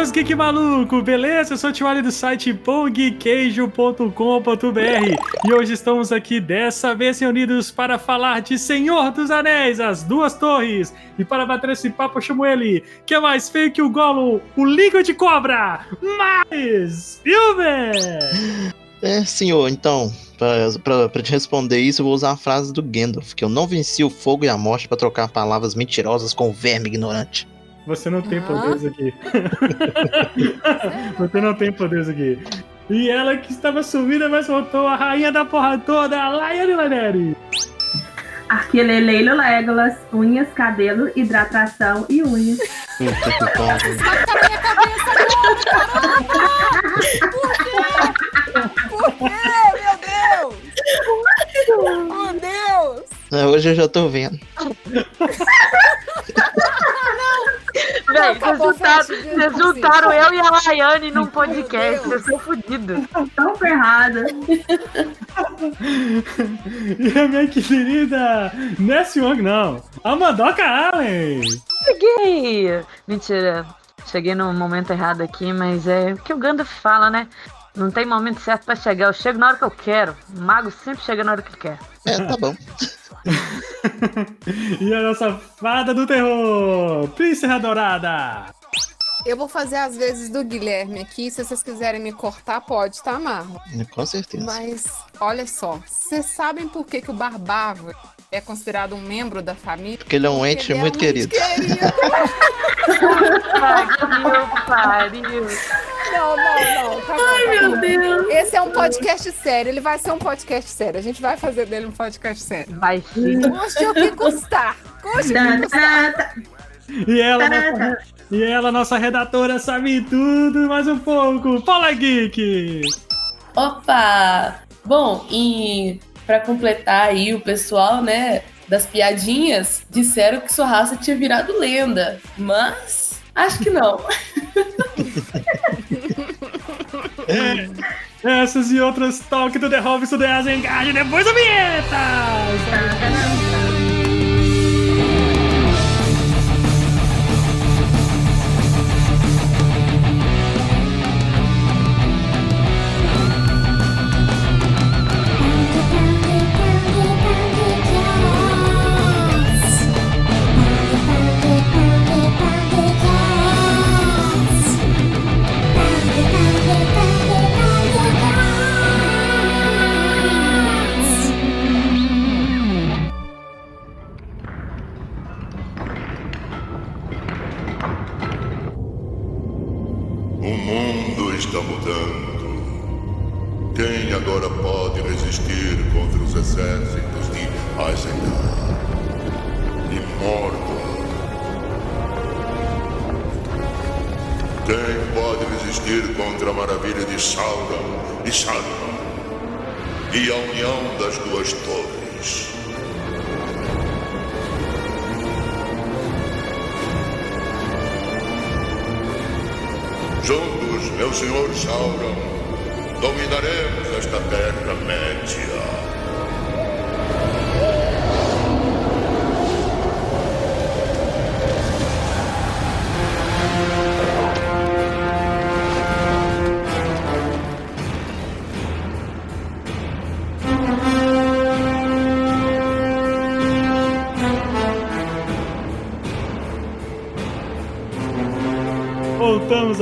seus geek maluco, beleza? Eu sou o Tiwali do site pongqueijo.com.br e hoje estamos aqui dessa vez reunidos para falar de Senhor dos Anéis, as duas torres. E para bater esse papo eu chamo ele, que é mais feio que o Golo, o Língua de Cobra, mais Silver! É, senhor, então, pra, te responder isso, eu vou usar a frase do Gandalf, que eu não venci o fogo e a morte para trocar palavras mentirosas com o verme ignorante. Você não tem ah. poderes aqui. Você não tem poderes aqui. E ela que estava sumida, mas voltou a rainha da porra toda, a Laiane Laneri. Arquileleilo Legolas, unhas, cabelo, hidratação e unhas. Puta que pariu. na minha cabeça agora, Por quê? Por quê, meu Deus? Oh, Deus! Hoje eu já tô vendo. Véi, vocês juntaram, vocês juntaram eu e a Laiane num podcast. Eu sou fodido. Tão ferrada. e a minha querida Ness Wong, não. A Mandoca Allen. Cheguei. Mentira. Cheguei no momento errado aqui, mas é o que o Gandalf fala, né? Não tem momento certo pra chegar. Eu chego na hora que eu quero. O mago sempre chega na hora que quer. É, tá bom. e a nossa fada do terror, Príncipe Dourada. Eu vou fazer as vezes do Guilherme aqui. Se vocês quiserem me cortar, pode, tá, Marlon? Com certeza. Mas, olha só. Vocês sabem por que, que o Barbava é considerado um membro da família? Porque ele é um ente muito é um querido. querido. pariu. Não, não, não. Tá bom, Ai, tá meu bom. Deus. Esse é um podcast sério. Ele vai ser um podcast sério. A gente vai fazer dele um podcast sério. Vai sim. Custe o que custar. Custe o que custar. E ela, nossa, e ela, nossa redatora, sabe tudo mais um pouco. Fala, Geek! Opa! Bom, e para completar aí o pessoal, né, das piadinhas, disseram que sua raça tinha virado lenda, mas acho que não. essas e outras talk do The Robson do Azengard depois da vinheta!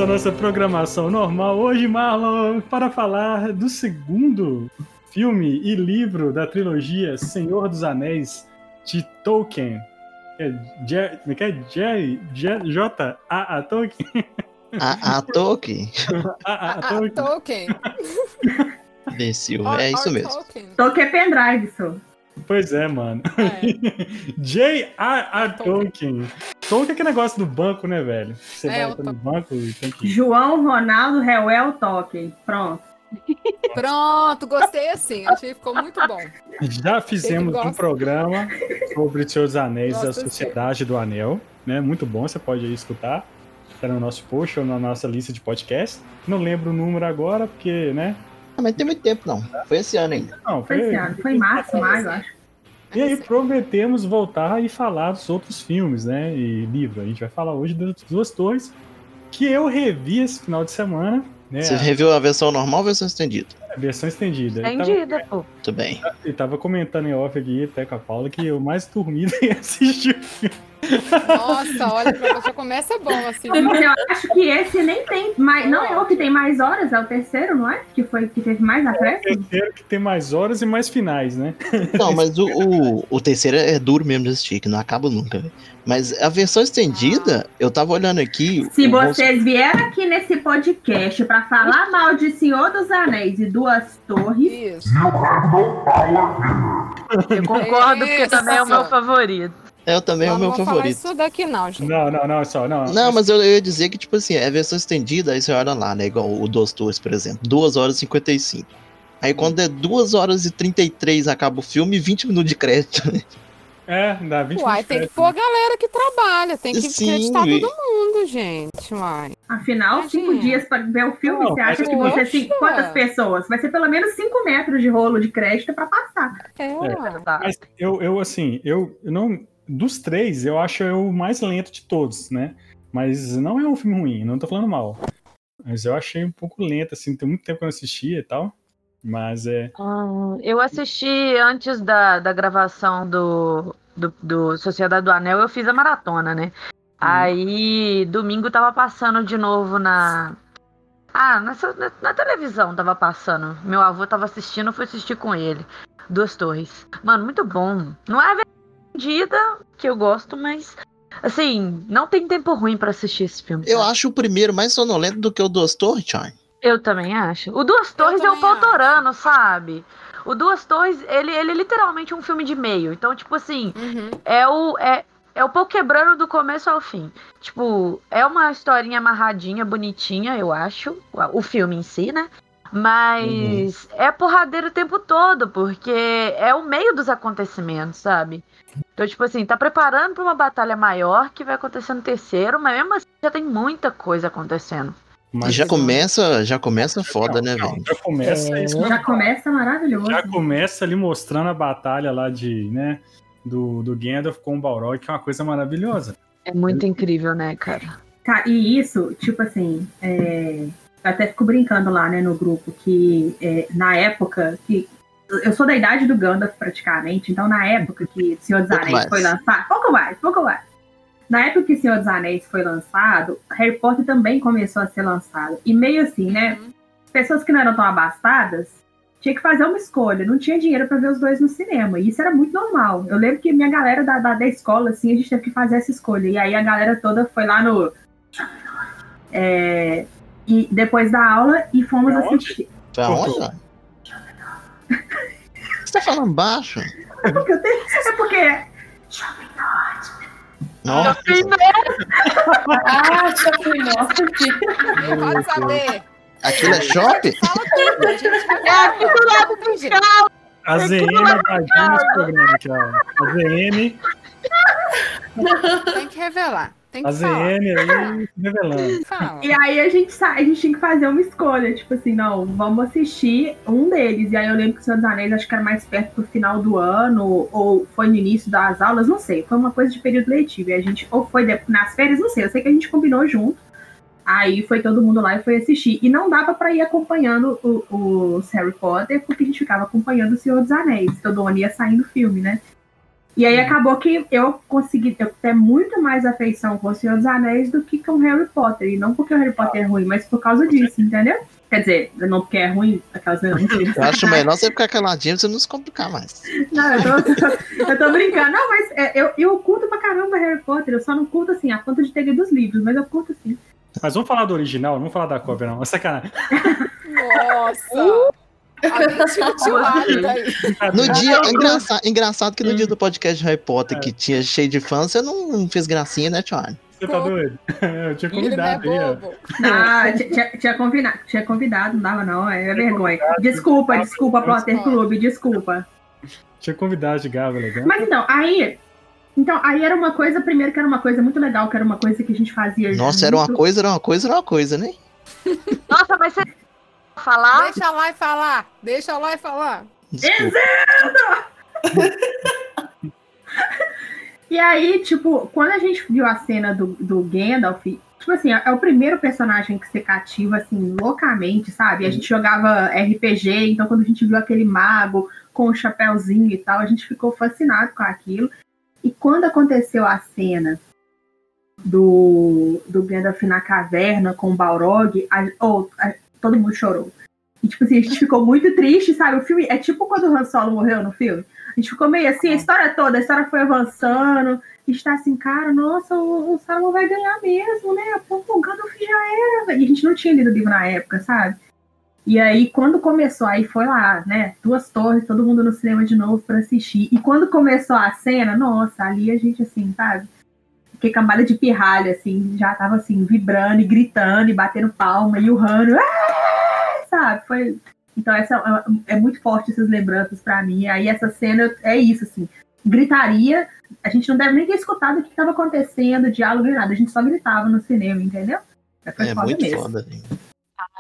nossa programação normal. Hoje, Marlon, para falar do segundo filme e livro da trilogia Senhor dos Anéis de Tolkien. É, J, é que é? J, J, J, A, A, Tolkien. A, A, Tolkien. A, A, Tolkien. Tolkien. Imbecil, é isso mesmo. Tolkien é pendrive, só. Pois é, mano. É. J.R.R. Tolkien. Tolkien é aquele negócio do banco, né, velho? Você é, vai no banco e tem que... João Ronaldo Reuel Tolkien. Pronto. Pronto, gostei assim. Achei que ficou muito bom. Já fizemos um programa sobre o Senhor dos Anéis Gosto da Sociedade do Anel. Né? Muito bom, você pode ir escutar. Está no nosso post ou na nossa lista de podcast. Não lembro o número agora, porque, né? Ah, mas tem muito tempo, não. Foi esse ano ainda. Não, foi, foi esse ano. Foi em março, maio, acho. E aí prometemos voltar e falar dos outros filmes, né? E livro. A gente vai falar hoje das duas torres, que eu revi esse final de semana. Né, Você reviu a versão normal ou a versão estendida? a versão estendida. Estendida, pô. Muito bem. Eu tava comentando em off aqui, até com a Paula, que eu mais dormido em assistir o filme. Nossa, olha, você começa bom assim. Mas eu acho que esse nem tem mais. Não é o que tem mais horas, é o terceiro, não é? Que foi que teve mais acréscimo? Terceiro que tem mais horas e mais finais, né? Não, mas o, o, o terceiro é duro mesmo de assistir, que não acaba nunca. velho. Mas a versão estendida, eu tava olhando aqui. Se o Bolso- vocês vieram aqui nesse podcast pra falar mal de Senhor dos Anéis e Duas Torres, Isso. Eu concordo, porque também é o meu favorito. É, também é o Não meu vamos falar favorito. isso daqui não, gente. Não, não, não, só, não. Não, mas eu, eu ia dizer que, tipo assim, é a versão estendida, aí você olha lá, né? Igual o Dos Tours, por exemplo. 2 horas e 55. Aí quando é 2 horas e 33 acaba o filme, 20 minutos de crédito. É, dá 20 Uai, tem que pôr a galera que trabalha, tem que Sim, acreditar todo mundo, gente. Uai. afinal, Imagina. cinco dias pra ver o filme, Não, você acha que você tem quantas pessoas? Vai ser pelo menos cinco metros de rolo de crédito pra passar. É. Tá. Mas eu, eu assim, eu, eu não. Dos três, eu acho eu o mais lento de todos, né? Mas não é um filme ruim, não tô falando mal. Mas eu achei um pouco lento, assim, tem muito tempo que eu não assistia e tal. Mas é. Ah, eu assisti antes da, da gravação do, do, do Sociedade do Anel, eu fiz a maratona, né? Aí, domingo tava passando de novo na. Ah, nessa, na, na televisão tava passando. Meu avô tava assistindo, eu fui assistir com ele. Duas Torres. Mano, muito bom. Não é que eu gosto, mas. Assim, não tem tempo ruim pra assistir esse filme. Eu sabe? acho o primeiro mais sonolento do que o Dos Torres, Charlie. Eu também acho. O Duas Torres é o Pautorano, sabe? O Duas Torres, ele, ele é literalmente um filme de meio. Então, tipo assim, Uhum. é o, é, é o pau quebrando do começo ao fim. Tipo, é uma historinha amarradinha, bonitinha, eu acho. O filme em si, né? Mas é porradeiro o tempo todo, porque é o meio dos acontecimentos, sabe? Então, tipo assim, tá preparando pra uma batalha maior que vai acontecer no terceiro, mas mesmo assim já tem muita coisa acontecendo. Mas já começa, já começa foda, né, Não, velho? Já começa isso. Já começa maravilhoso. Já começa ali mostrando a batalha lá de, né? Do, do Gandalf com o Balrog, que é uma coisa maravilhosa. É muito incrível, né, cara? Tá, e isso, tipo assim, é, eu até fico brincando lá, né, no grupo, que é, na época que. Eu sou da idade do Gandalf, praticamente, então na época que Senhor dos Pouco Anéis mais. foi lançado. Pouco mais, pouco mais. Na época que Senhor dos Anéis foi lançado, Harry Potter também começou a ser lançado. E meio assim, né? Pessoas que não eram tão abastadas tinha que fazer uma escolha. Não tinha dinheiro pra ver os dois no cinema. E isso era muito normal. Eu lembro que minha galera da, da, da escola, assim, a gente teve que fazer essa escolha. E aí a galera toda foi lá no. É, e depois da aula e fomos Pra onde? assistir. Foi aonde, Cortou. ó? Você tá falando baixo? É porque eu tenho. É porque. Nossa, Ah, shopping mall. Pode saber. aquilo é shopping? Fala tudo, a gente vai É aqui do lado do gente. A ZN invadindo esse programa aqui, ó. A ZN, Tem que revelar. Tem a que falar. ZN aí revelando. Fala. E aí a gente, a gente tinha que fazer uma escolha, tipo assim, não, vamos assistir um deles. E aí eu lembro que o Senhor dos Anéis acho que era mais perto pro final do ano, ou foi no início das aulas, não sei. Foi uma coisa de período letivo. E a gente, ou foi nas férias, não sei. Eu sei que a gente combinou junto. Aí foi todo mundo lá e foi assistir. E não dava pra ir acompanhando o, os Harry Potter, porque a gente ficava acompanhando o Senhor dos Anéis. Todo ano ia saindo o filme, né? E aí acabou que eu consegui ter muito mais afeição com o Senhor dos Anéis do que com Harry Potter. E não porque o Harry Potter é ruim, mas por causa disso, entendeu? Quer dizer, não porque é ruim, aquelas não. Eu acho melhor você ficar caladinho pra você não se complicar mais. Não, eu tô, eu tô brincando. Não, mas é, eu, eu curto pra caramba Harry Potter. Eu só não curto assim, a conta de ter lido os livros, mas eu curto assim. Mas vamos falar do original, não vamos falar da cópia, não. É sacanagem. Nossa! Aí. No dia, engraçado, engraçado que no dia do podcast de Harry Potter, que tinha cheio de fãs, você não fez gracinha, né, Charlie? Você tá doido? Eu tinha é convidado aí, ó. bobo. Ah, tinha- tinha, convidado, tinha convidado, não dava não, é vergonha. Desculpa, desculpa, Potter Clube, desculpa. Tinha convidado de Gava, legal. Mas então, aí. Então, aí era uma coisa, primeiro que era uma coisa muito legal, que era uma coisa que a gente fazia. Nossa, era uma coisa, era uma coisa, era uma coisa, né? Nossa, mas você falar? Deixa lá e falar. Deixa lá e falar. Desculpa. E aí, tipo, quando a gente viu a cena do, do Gandalf, Tipo assim, é o primeiro personagem que você cativa, assim, loucamente, sabe? A gente jogava RPG, então quando a gente viu aquele mago com o chapéuzinho e tal, a gente ficou fascinado com aquilo. E quando aconteceu a cena do, do Gandalf na caverna com o Balrog, a, oh, a, todo mundo chorou. E, tipo assim, a gente ficou muito triste, sabe? O filme é tipo quando o Han Solo morreu no filme. A gente ficou meio assim, a história toda, a história foi avançando. A gente tá assim, cara, nossa, o, o Saruman vai ganhar mesmo, né? Pô, o Gandalf já era. E a gente não tinha lido o livro na época, sabe? E aí, quando começou, aí foi lá, né? Duas torres, todo mundo no cinema de novo para assistir. E quando começou a cena, nossa, ali a gente, assim, sabe? Fiquei camada de pirralha, assim, já tava assim, vibrando e gritando e batendo palma e urrando. Ah! Sabe? Foi. Então, essa é, é muito forte essas lembranças para mim. Aí essa cena é isso, assim. Gritaria, a gente não deve nem ter escutado o que estava acontecendo, diálogo e nada. A gente só gritava no cinema, entendeu? É, é muito mesmo. foda, hein?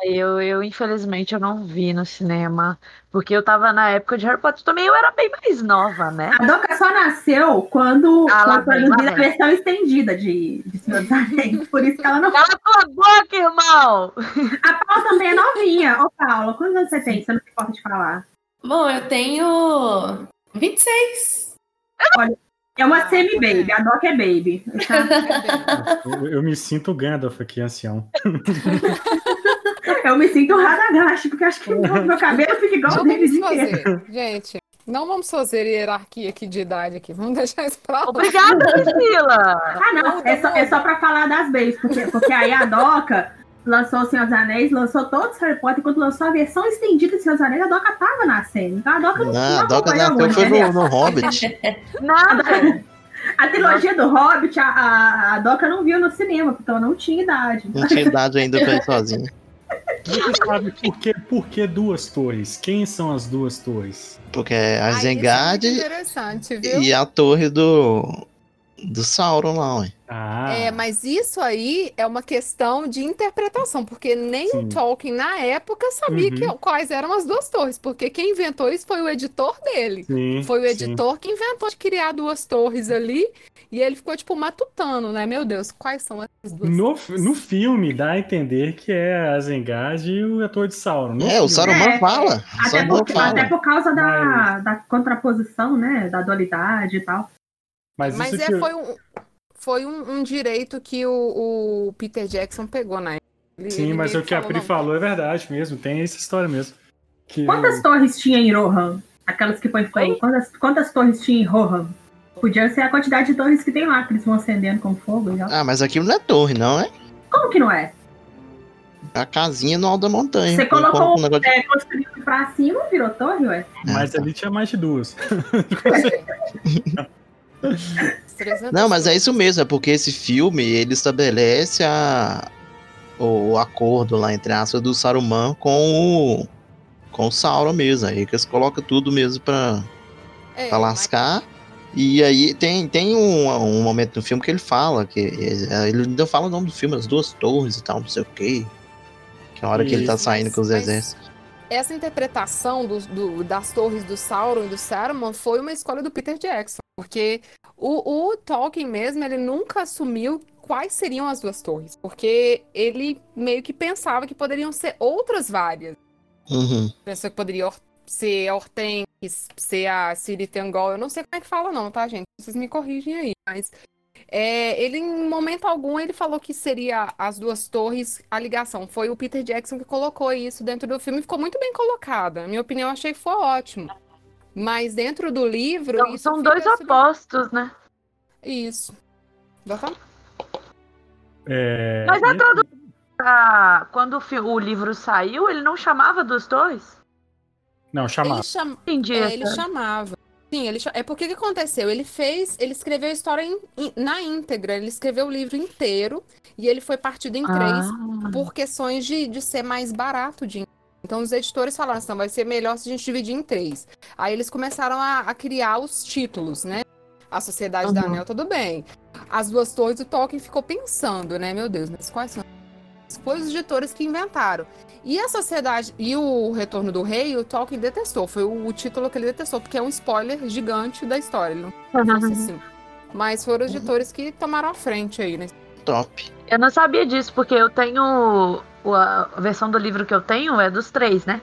Eu, eu, infelizmente, eu não vi no cinema, porque eu tava na época de Harry Potter também, eu era bem mais nova, né? A Doca só nasceu quando, ah, quando a versão estendida de, de Senhor dos Anéis, por isso que ela não... Cala tua boca, irmão! A Paula também é novinha. Ô, Paula, quantos anos você tem? Você não se importa de falar. Bom, eu tenho 26. Olha, é uma semi-baby, a Doc é baby. Eu, eu me sinto Gandalf aqui, ancião. Eu me sinto Radagashi, porque acho que meu cabelo fica igual não deles inteiro. Gente, não vamos fazer hierarquia aqui de idade aqui. Vamos deixar isso pra lá. Obrigada, Priscila! ah, não. É só, é só pra falar das vezes, porque, porque aí a Doca lançou o Senhor dos Anéis, lançou todos os Harry Potter, quando lançou a versão estendida de Senhor dos Anéis, a Doca tava nascendo. Então a Doca não, não a Doca nasceu foi no, no Hobbit. Nada. A trilogia do Hobbit, a, a, a, Doca não viu no cinema, então ela não tinha idade. Não tinha idade ainda pra ir sozinha. Você sabe por que, por que duas torres? Quem são as duas torres? Porque é a Zengard é e a torre do, do Sauron lá, ué. Ah. É, mas isso aí é uma questão de interpretação, porque nem Sim. o Tolkien, na época, sabia uhum. que, quais eram as duas torres, porque quem inventou isso foi o editor dele. Sim, foi o editor sim. que inventou de criar duas torres ali, e ele ficou, tipo, matutando, né? Meu Deus, quais são as duas no, torres? No filme, dá a entender que é a Zengard e o ator de Sauron. No é, filme. o Saruman é, fala. Até, por, fala. até por causa da, mas... da contraposição, né? Da dualidade e tal. Mas, mas é, que... foi um foi um, um direito que o, o, Peter Jackson pegou na época. Ele, Sim, ele mas o que a Pri não. falou é verdade mesmo, tem essa história mesmo. Quantas torres tinha em Rohan? Aquelas que põem fogo. Quantas, quantas torres tinha em Rohan? Podia ser a quantidade de torres que tem lá, que eles vão acendendo com fogo. Já. Ah, mas aquilo não é torre, não é? Como que não é? A casinha no alto da montanha. Você colocou um negócio... é, construído pra cima, virou torre, ué? Mas ali tinha mais de duas. Não, mas é isso mesmo, é porque esse filme ele estabelece a, o, o acordo lá, entre aspas, do Saruman com o, com o Sauron mesmo. Aí que eles colocam tudo mesmo pra, é, pra lascar. Mas... E aí tem, tem um, um momento no filme que ele fala, que ele ainda fala o nome do filme, as duas torres e tal, não sei o quê. Que é a hora isso, que ele tá saindo com os exércitos essa interpretação do, do, das torres do Sauron e do Saruman foi uma escolha do Peter Jackson, porque o, o, Tolkien mesmo, ele nunca assumiu quais seriam as duas torres, porque ele meio que pensava que poderiam ser outras várias. Uhum. Pensou que poderia ser a Hortense, ser a Ciri Tengol, eu não sei como é que fala não, tá, gente? Vocês me corrigem aí, mas é, ele, em momento algum, ele falou que seria as duas torres a ligação. Foi o Peter Jackson que colocou isso dentro do filme e ficou muito bem colocada. Na minha opinião, achei que foi ótimo. Mas dentro do livro. Então, são dois opostos, né? Isso. É... Mas a tradução. Quando o, o, livro saiu, ele não chamava duas torres? Não, chamava. Ele, cham... Entendi, é, ele chamava. Sim, ele é porque o que aconteceu? Ele fez, ele escreveu a história in, in, na íntegra, ele escreveu o livro inteiro e ele foi partido em três ah. por questões de, de ser mais barato de então os editores falaram assim, vai ser melhor se a gente dividir em três. Aí eles começaram a, a criar os títulos, né? A Sociedade uhum. da Anel, tudo bem. As duas torres, o Tolkien ficou pensando, né? Meu Deus, mas quais são? Foi os editores que inventaram. E a Sociedade e o Retorno do Rei, o Tolkien detestou. Foi o, o título que ele detestou, porque é um spoiler gigante da história. Ele não uhum. assim. Mas foram os editores que tomaram a frente aí, né? top. Eu não sabia disso, porque eu tenho. A versão do livro que eu tenho é dos três, né?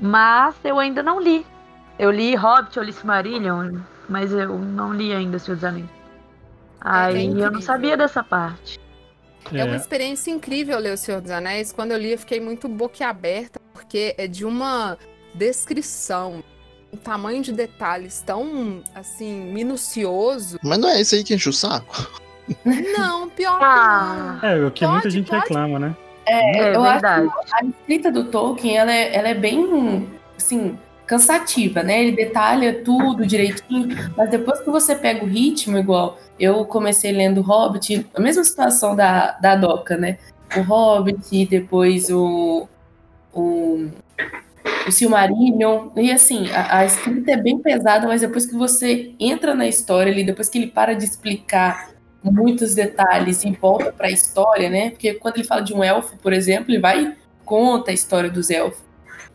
Mas eu ainda não li. Eu li Hobbit, eu li Silmarillion, mas eu não li ainda Senhor dos Anéis. Aí é eu não sabia dessa parte. É. é uma experiência incrível ler O Senhor dos Anéis. Quando eu li, eu fiquei muito boquiaberta, porque é de uma descrição, um tamanho de detalhes tão, assim, minucioso. Mas não é isso aí que enche o saco? Não, pior que ah. não. É, o que pode, muita gente pode. reclama, né? É, é eu verdade. acho que a escrita do Tolkien, ela é, ela é bem, assim, cansativa, né? Ele detalha tudo direitinho, mas depois que você pega o ritmo, igual eu comecei lendo Hobbit, a mesma situação da, da Doca, né? O Hobbit, depois o, o, o Silmarillion, e assim, a, a, escrita é bem pesada, mas depois que você entra na história ali, depois que ele para de explicar muitos detalhes e volta para a história, né? Porque quando ele fala de um elfo, por exemplo, ele vai conta a história dos elfos.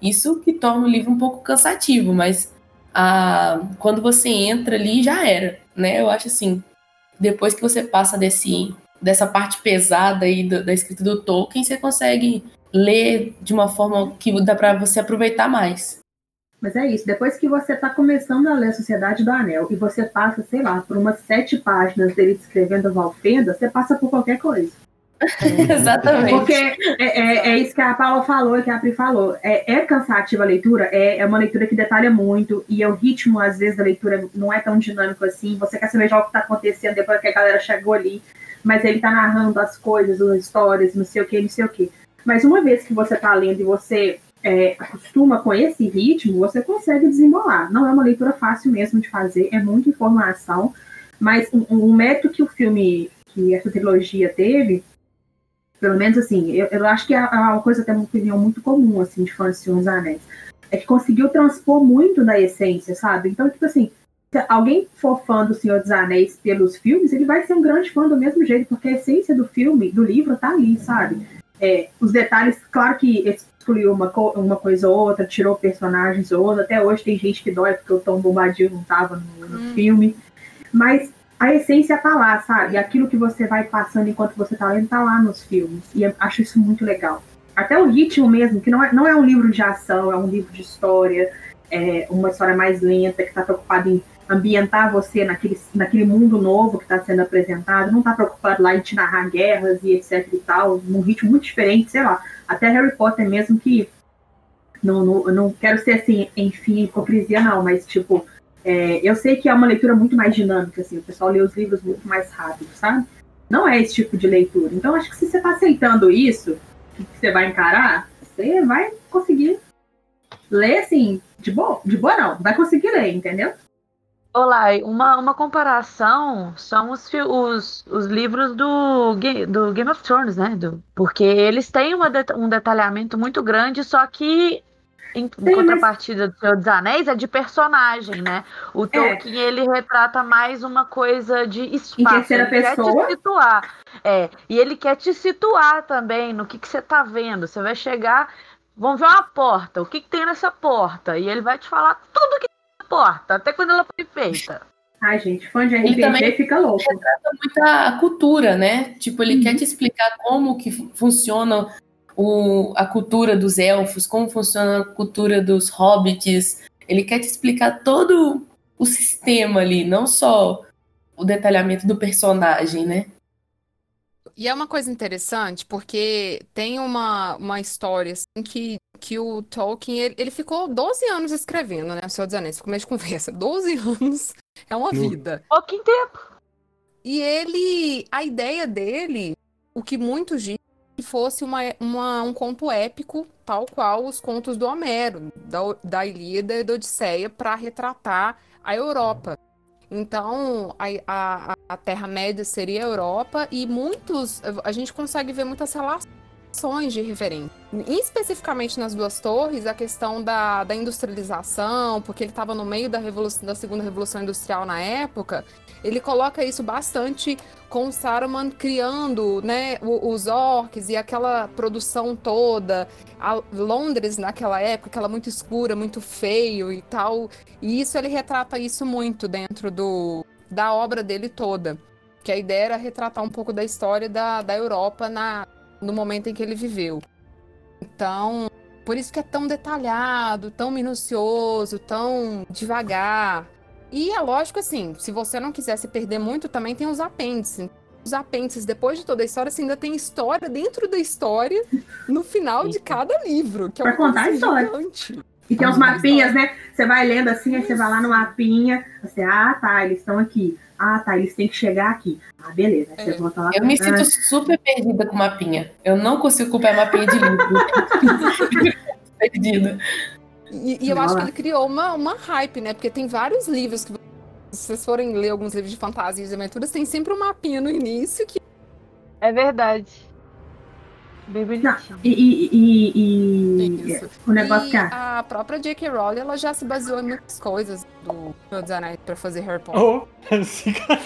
Isso que torna o livro um pouco cansativo, mas a, quando você entra ali já era, né? Eu acho assim, depois que você passa desse, dessa parte pesada aí da, da escrita do Tolkien, você consegue ler de uma forma que dá para você aproveitar mais. Mas é isso, depois que você está começando a ler a Sociedade do Anel e você passa, sei lá, por umas sete páginas dele descrevendo Valfenda, você passa por qualquer coisa. Exatamente. Porque é, é, é, isso que a Paula falou e que a Pri falou. É, é cansativa a leitura, é, é uma leitura que detalha muito, e o ritmo, às vezes, da leitura não é tão dinâmico assim. Você quer saber já o que está acontecendo depois que a galera chegou ali, mas ele está narrando as coisas, as histórias, não sei o que, não sei o que. Mas uma vez que você está lendo e você é, acostuma com esse ritmo, você consegue desembolar. Não é uma leitura fácil mesmo de fazer, é muita informação, mas um, um método que o filme, que essa trilogia teve, pelo menos assim, eu, eu acho que é uma coisa até uma opinião muito comum, assim, de fãs de Senhor dos Anéis. É que conseguiu transpor muito da essência, sabe? Então, tipo assim, se alguém for fã do Senhor dos Anéis pelos filmes, ele vai ser um grande fã do mesmo jeito, porque a essência do filme, do livro, tá ali, sabe? É, os detalhes, claro que excluiu uma, uma coisa ou outra, tirou personagens ou outra, até hoje tem gente que dói porque o Tom Bombadil não tava no, no hum. filme, mas a essência tá lá, sabe? Aquilo que você vai passando enquanto você tá lendo tá lá nos filmes. E eu acho isso muito legal. Até o ritmo mesmo, que não é, não é um livro de ação, é um livro de história, é uma história mais lenta, que está preocupado em ambientar você naquele, naquele mundo novo que está sendo apresentado, não está preocupado lá em te narrar guerras e etc e tal, num ritmo muito diferente, sei lá. Até Harry Potter mesmo que não, não, não quero ser assim, enfim, hipocrisia não, mas tipo, é, eu sei que é uma leitura muito mais dinâmica, assim, o pessoal lê os livros muito mais rápido, sabe? Não é esse tipo de leitura. Então, acho que se você está aceitando isso, que você vai encarar, você vai conseguir ler, assim, de boa, de boa não, vai conseguir ler, entendeu? Olá, uma, uma comparação são os, os, os livros do, do Game of Thrones, né? Do, porque eles têm uma, um detalhamento muito grande, só que em, em contrapartida do Senhor dos Anéis, é de personagem, né? O é. Tolkien, é. ele retrata mais uma coisa de espaço. Em terceira ele pessoa. quer te situar. É, e ele quer te situar também no que, que você tá vendo. Você vai chegar, vamos ver uma porta, o que, que tem nessa porta? E ele vai te falar tudo que tem na porta, até quando ela foi feita. Ai, gente, fã de RPG também fica louco. Retrata muito a cultura, né? Tipo, ele uhum. quer te explicar como que funciona o, a cultura dos elfos, como funciona a cultura dos hobbits. Ele quer te explicar todo o sistema ali, não só o detalhamento do personagem, né? E é uma coisa interessante, porque tem uma, uma história assim, que, que o Tolkien, ele, ele ficou 12 anos escrevendo, né? O Senhor dos Anéis, começo de conversa. 12 anos é uma vida. Pouquinho tempo. E ele, a ideia dele, o que muitos dizem, que fosse uma, uma, um conto épico, tal qual os contos do Homero, da, da Ilíada e da Odisseia, para retratar a Europa. Então, a, a, a Terra-média seria a Europa e muitos. A gente consegue ver muitas relações de referência. Especificamente nas duas torres, a questão da, da industrialização, porque ele estava no meio da, revolução, da segunda revolução industrial na época, ele coloca isso bastante com Saruman criando né, os orcs e aquela produção toda. A Londres naquela época, aquela muito escura, muito feio e tal. E isso ele retrata isso muito dentro do, da obra dele toda. Que a ideia era retratar um pouco da história da, da Europa na, no momento em que ele viveu. Então, por isso que é tão detalhado, tão minucioso, tão devagar. E é lógico assim, se você não quiser se perder muito, também tem os apêndices. Os apêndices, depois de toda a história, você ainda tem história dentro da história no final de cada livro. Que é pra contar a história. Gigante. E tem uns mapinhas, né? Você vai lendo assim, aí você vai lá no mapinha, você, ah, tá, eles estão aqui. Ah, tá, eles têm que chegar aqui. Ah, beleza. Aí você É. volta lá. Eu me ah, sinto super perdida com mapinha. Eu não consigo comprar mapinha de livro. perdida. E, e eu acho que ele criou uma, uma hype, né? Porque tem vários livros que, se vocês forem ler alguns livros de fantasia e aventuras, tem sempre um mapinha no início que. É verdade. Bem bonitinho. E, e, e, e Isso. o negócio e que a. a própria J.K. Rowling, ela já se baseou em muitas coisas do Senhor dos Anéis pra fazer Harry Potter. Oh, esse cara-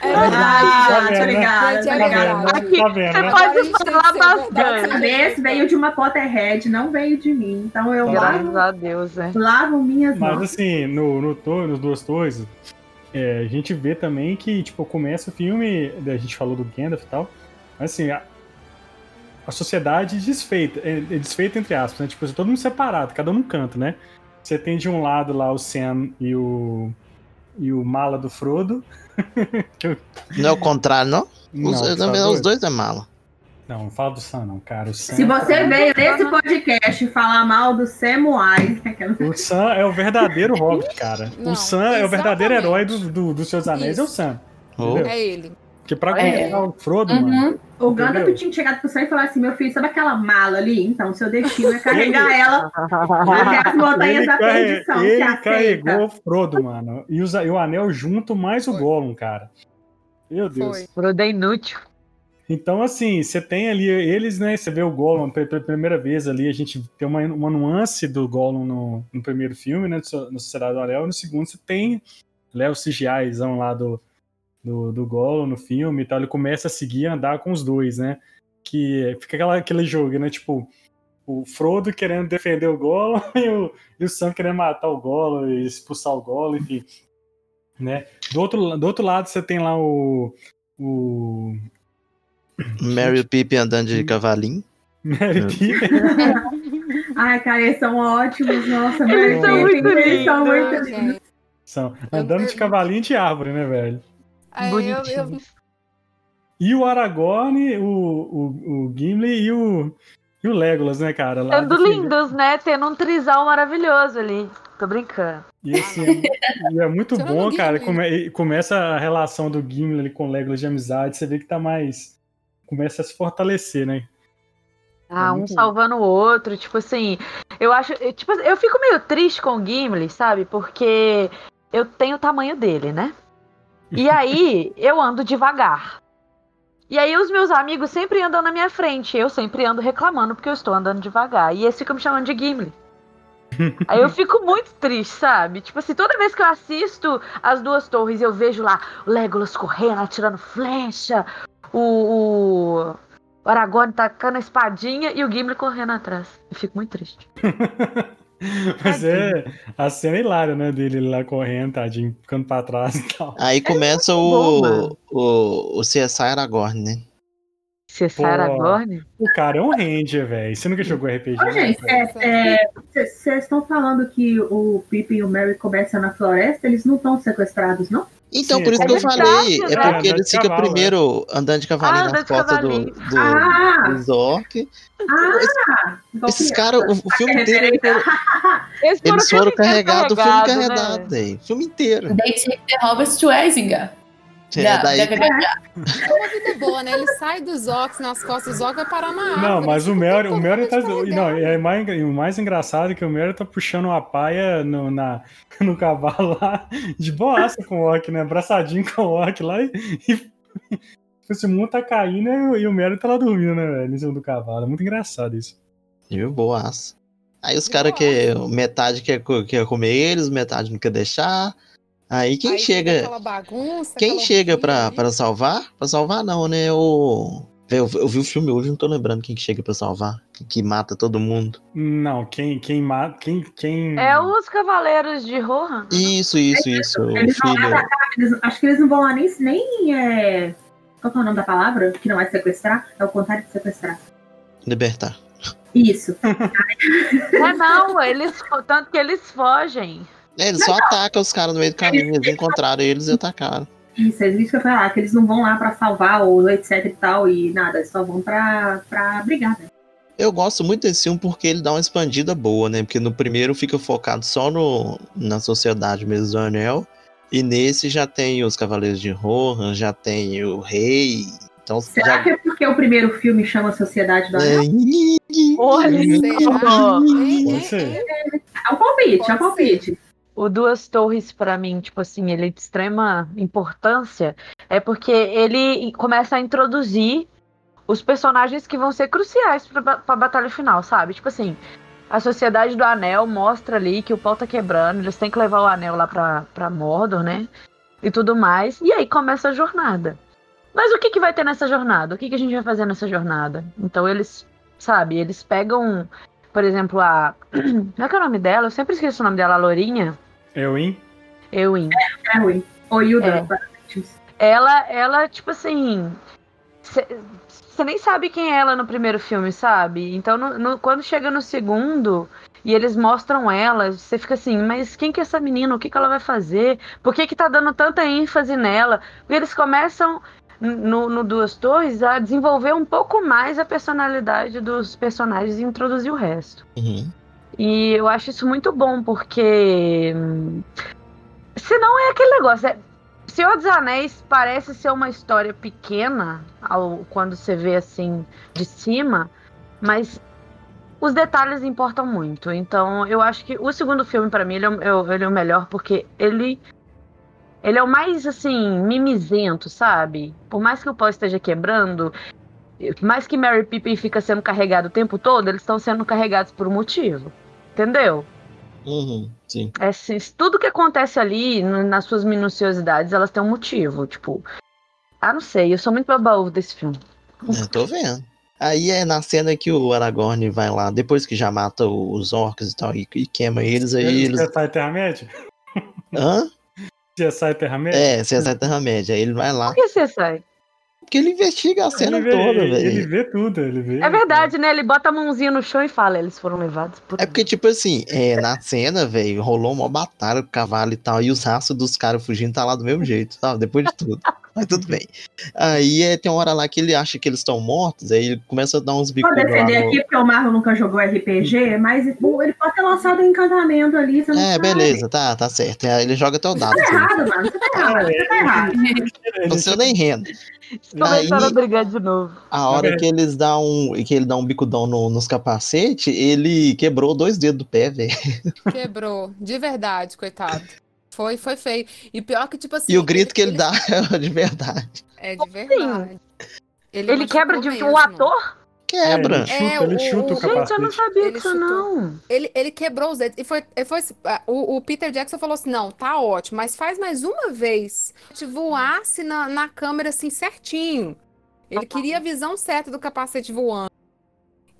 É Ah, verdade, é verdade. Tá vendo, né? Pode Agora a gente tem falar que ser verdade, bastante. seja Esse veio de uma Potterhead, não veio de mim. Então eu Tá lavo, Graças a Deus, é. lavo minhas Mas mãos. assim, no, no nos duas torres, é, a gente vê também que, tipo, começa o filme, a gente falou do Gandalf e tal, mas assim, a, a sociedade desfeita, é, é desfeita entre aspas, né? Tipo, todo mundo separado, cada um num canto, né? Você tem de um lado lá o Sam e o e o mala do Frodo. Não é o contrário, não? Não, Os, tá os dois é mala. Não, não fala do Sam não, cara. O Sam, Se você veio nesse podcast falar mal do Samwise, aquela- o Sam é o verdadeiro Hobbit, cara. Não, o Sam é o verdadeiro herói do, exatamente. do, dos seus anéis, é o Isso. Sam. Oh. É ele. Porque pra É. conquistar o Frodo, mano, Uhum. o Gandalf Entendeu? tinha chegado pro céu e falar assim: meu filho, sabe aquela mala ali? Então, seu destino é carregar ela até as montanhas ele, da carre- perdição. ele aceita. carregou o Frodo, mano. E, os- e o anel junto mais o Foi. Gollum, cara. Meu Deus. Foi. Frodo é inútil. Então, assim, você tem ali eles, né? Você vê o Gollum pe- pela primeira vez ali, a gente tem uma, uma nuance do Gollum no, no primeiro filme, né? So- No Sociedade do Anel. No segundo, você tem né, o CGIzão lá do, do, do Gollum no filme e tal. Ele começa a seguir andar com os dois, né? Que fica aquela, aquele jogo, né? Tipo, o Frodo querendo defender o Gollum e o, e o Sam querendo matar o Gollum e expulsar o Gollum, enfim. Né? Do, outro, do outro lado, você tem lá o. o Mary e Pippin andando de cavalinho. Mary É. Pippin. Ai, cara, eles são ótimos. Nossa, Eles Mary são Pippin, muito eles são lindos. muito lindos. São andando de cavalinho de árvore, né, velho? Aí eu, eu, Bonitinho. E o Aragorn, o, o, o Gimli e o, e o Legolas, né, cara? Lá Sendo lindos, né? Tendo um trisal maravilhoso ali. Tô brincando. E assim, e é muito bom, cara. Come, começa a relação do Gimli ali com o Legolas de amizade. Você vê que tá mais. Começa a se fortalecer, né? Ah, É um salvando o outro, tipo assim. Eu acho. eu, Tipo, eu fico meio triste com o Gimli, sabe? Porque eu tenho o tamanho dele, né? E aí eu ando devagar. E aí os meus amigos sempre andam na minha frente. Eu sempre ando reclamando porque eu estou andando devagar. E eles ficam me chamando de Gimli. Aí eu fico muito triste, sabe? Tipo assim, toda vez que eu assisto as duas torres, eu vejo lá o Legolas correndo, atirando flecha, o, o, Aragorn tacando a espadinha e o Gimli correndo atrás. Eu fico muito triste. Mas é. A cena é hilária, né? Dele lá correndo, tadinho, ficando pra trás e tal. Aí começa bom, o, mano. o, o CSI Aragorn, né? É Pô. Aragorn? O cara é um ranger, velho. Você nunca jogou RPG? Ô, né, gente, cara? vocês estão falando que o Pippin e o Mary começam na floresta, eles não estão sequestrados, não? Então, Sim, por isso é que eu falei. né? É porque de eles ficam cavalo, primeiro andando de cavalinho Ah, de costas do, do, Ah! dos orcs. Ah! igual Esses caras, o, o filme inteiro. Eles eles foram carregados, o filme carregado, né? velho. O filme inteiro. Daí tinha que ter Robert Schwarzenegger. É, Da- daí, da- É uma vida boa, né? Ele sai dos Ox nas costas dos Ox vai parar na árvore. Não, mas o Fica Mary, o Mary tá. Não, é mais, o mais engraçado é que o Mary tá puxando uma paia no, na, no cavalo lá, de boaça com o Orc, né? Abraçadinho com o Orc lá e. e esse mundo tá caindo e o- e o Mary tá lá dormindo, né, velho? Em cima do cavalo. É muito engraçado isso. viu? Boaça. Aí os caras que metade quer, quer comer eles, metade não quer deixar. Aí quem Aí chega. aquela bagunça, Quem aquela chega pra, ali. pra salvar? Pra salvar não, né? O, Eu, eu, vi o filme hoje, não tô lembrando quem que chega pra salvar, que, que mata todo mundo. Não, quem quem mata, quem, quem É os Cavaleiros de Rohan. Isso, isso, É isso. Eles vão filho. atacar, eles- acho que eles não vão lá nem. nem é... Qual que é o nome da palavra? Que não é sequestrar? É o contrário de sequestrar. Libertar. Isso. É não, eles tanto que eles fogem. É, eles só atacam os caras no meio do caminho. Eles encontraram eles e atacaram. Isso, é isso que eu falar, que eles não vão lá pra salvar ou etc e tal, e nada, eles só vão pra, pra brigar, né? Eu gosto muito desse filme porque ele dá uma expandida boa, né? Porque no primeiro fica focado só no, na sociedade mesmo do Anel. E nesse já tem os Cavaleiros de Rohan, já tem o Rei. Então Será já. que é porque o primeiro filme chama Sociedade do Anel? Olha? É um palpite, é um palpite. O Duas Torres, pra mim, tipo assim, ele é de extrema importância, é porque ele começa a introduzir os personagens que vão ser cruciais pra, ba- pra batalha final, sabe? Tipo assim, a Sociedade do Anel mostra ali que o pau tá quebrando, eles têm que levar o anel lá pra, pra Mordor, né? E tudo mais. E aí começa a jornada. Mas o que, que vai ter nessa jornada? O que, que a gente vai fazer nessa jornada? Então eles, sabe, eles pegam, por exemplo, a. Como é que é o nome dela? Eu sempre esqueço o nome dela, a Lourinha. Eu, hein? Ewin. É ruim. Ou Yuda. É. Ela, ela, tipo assim. Você nem sabe quem é ela no primeiro filme, sabe? Então, no- no- quando chega no segundo e eles mostram ela, você fica assim, mas quem que é essa menina? O que, que ela vai fazer? Por que, que tá dando tanta ênfase nela? Porque eles começam no, no Duas Torres a desenvolver um pouco mais a personalidade dos personagens e introduzir o resto. Uhum. E eu acho isso muito bom, porque. hum, Senão é aquele negócio. É... Senhor dos Anéis parece ser uma história pequena ao... quando você vê assim de cima, mas os detalhes importam muito. Então eu acho que o segundo filme, pra mim, ele é, o- eu- ele é o melhor, porque ele. Ele é o mais, assim, mimizento, sabe? Por mais que o pau esteja quebrando, mais que Mary Pippin fica sendo carregado o tempo todo, eles estão sendo carregados por um motivo. Entendeu? Uhum, sim. É, assim, tudo que acontece ali, nas suas minuciosidades, elas têm um motivo. Tipo, ah, não sei, eu sou muito babaú desse filme. É, tô vendo. Aí é na cena que o Aragorn vai lá, depois que já mata os orcs e tal, e, e queima eles, aí eles. Você sai Terra-média? Hã? Você sai Terra-média? É, César Terra-média. Aí ele vai lá. Por que você sai? Porque ele investiga a cena vê, toda, ele, ele velho. vê tudo, ele vê. É verdade, né? Ele bota a mãozinha no chão e fala, eles foram levados por. É porque, tipo assim, é, na cena, velho, rolou uma batalha com o cavalo e tal, e os rastros dos caras fugindo tá lá do mesmo jeito, sabe? Depois de tudo. Mas tudo bem. Aí é, tem uma hora lá que ele acha que eles estão mortos, aí ele começa a dar uns Vou bicos lá defender no... aqui porque o Marlon nunca jogou RPG, mas pô, ele pode ter lançado um encantamento ali. Você não É, sabe. beleza, tá, tá certo. É, Ele joga até o dado. Tá assim. errado, mano. Você tá errado. Você tá errado. Ele- Você nem renda. Começaram Aí- a brigar de novo. A hora É. que eles dão um, que ele dá um bicudão no- nos capacetes, ele quebrou dois dedos do pé, velho. Quebrou. De verdade, coitado. Foi, foi feio. E pior que, tipo assim. E o grito que ele dá é de verdade. É de verdade. Ele, machucou quebra de mesmo. um ator? Quebra. ele chuta, É, ele o- chuta o, o- Gente, eu não capacete. sabia Ele disso, não. Ele, ele quebrou os dedos. E foi, foi o, o Peter Jackson falou assim: não, tá ótimo, mas faz mais uma vez. Se voasse na, na câmera assim certinho. Ele queria a visão certa do capacete voando.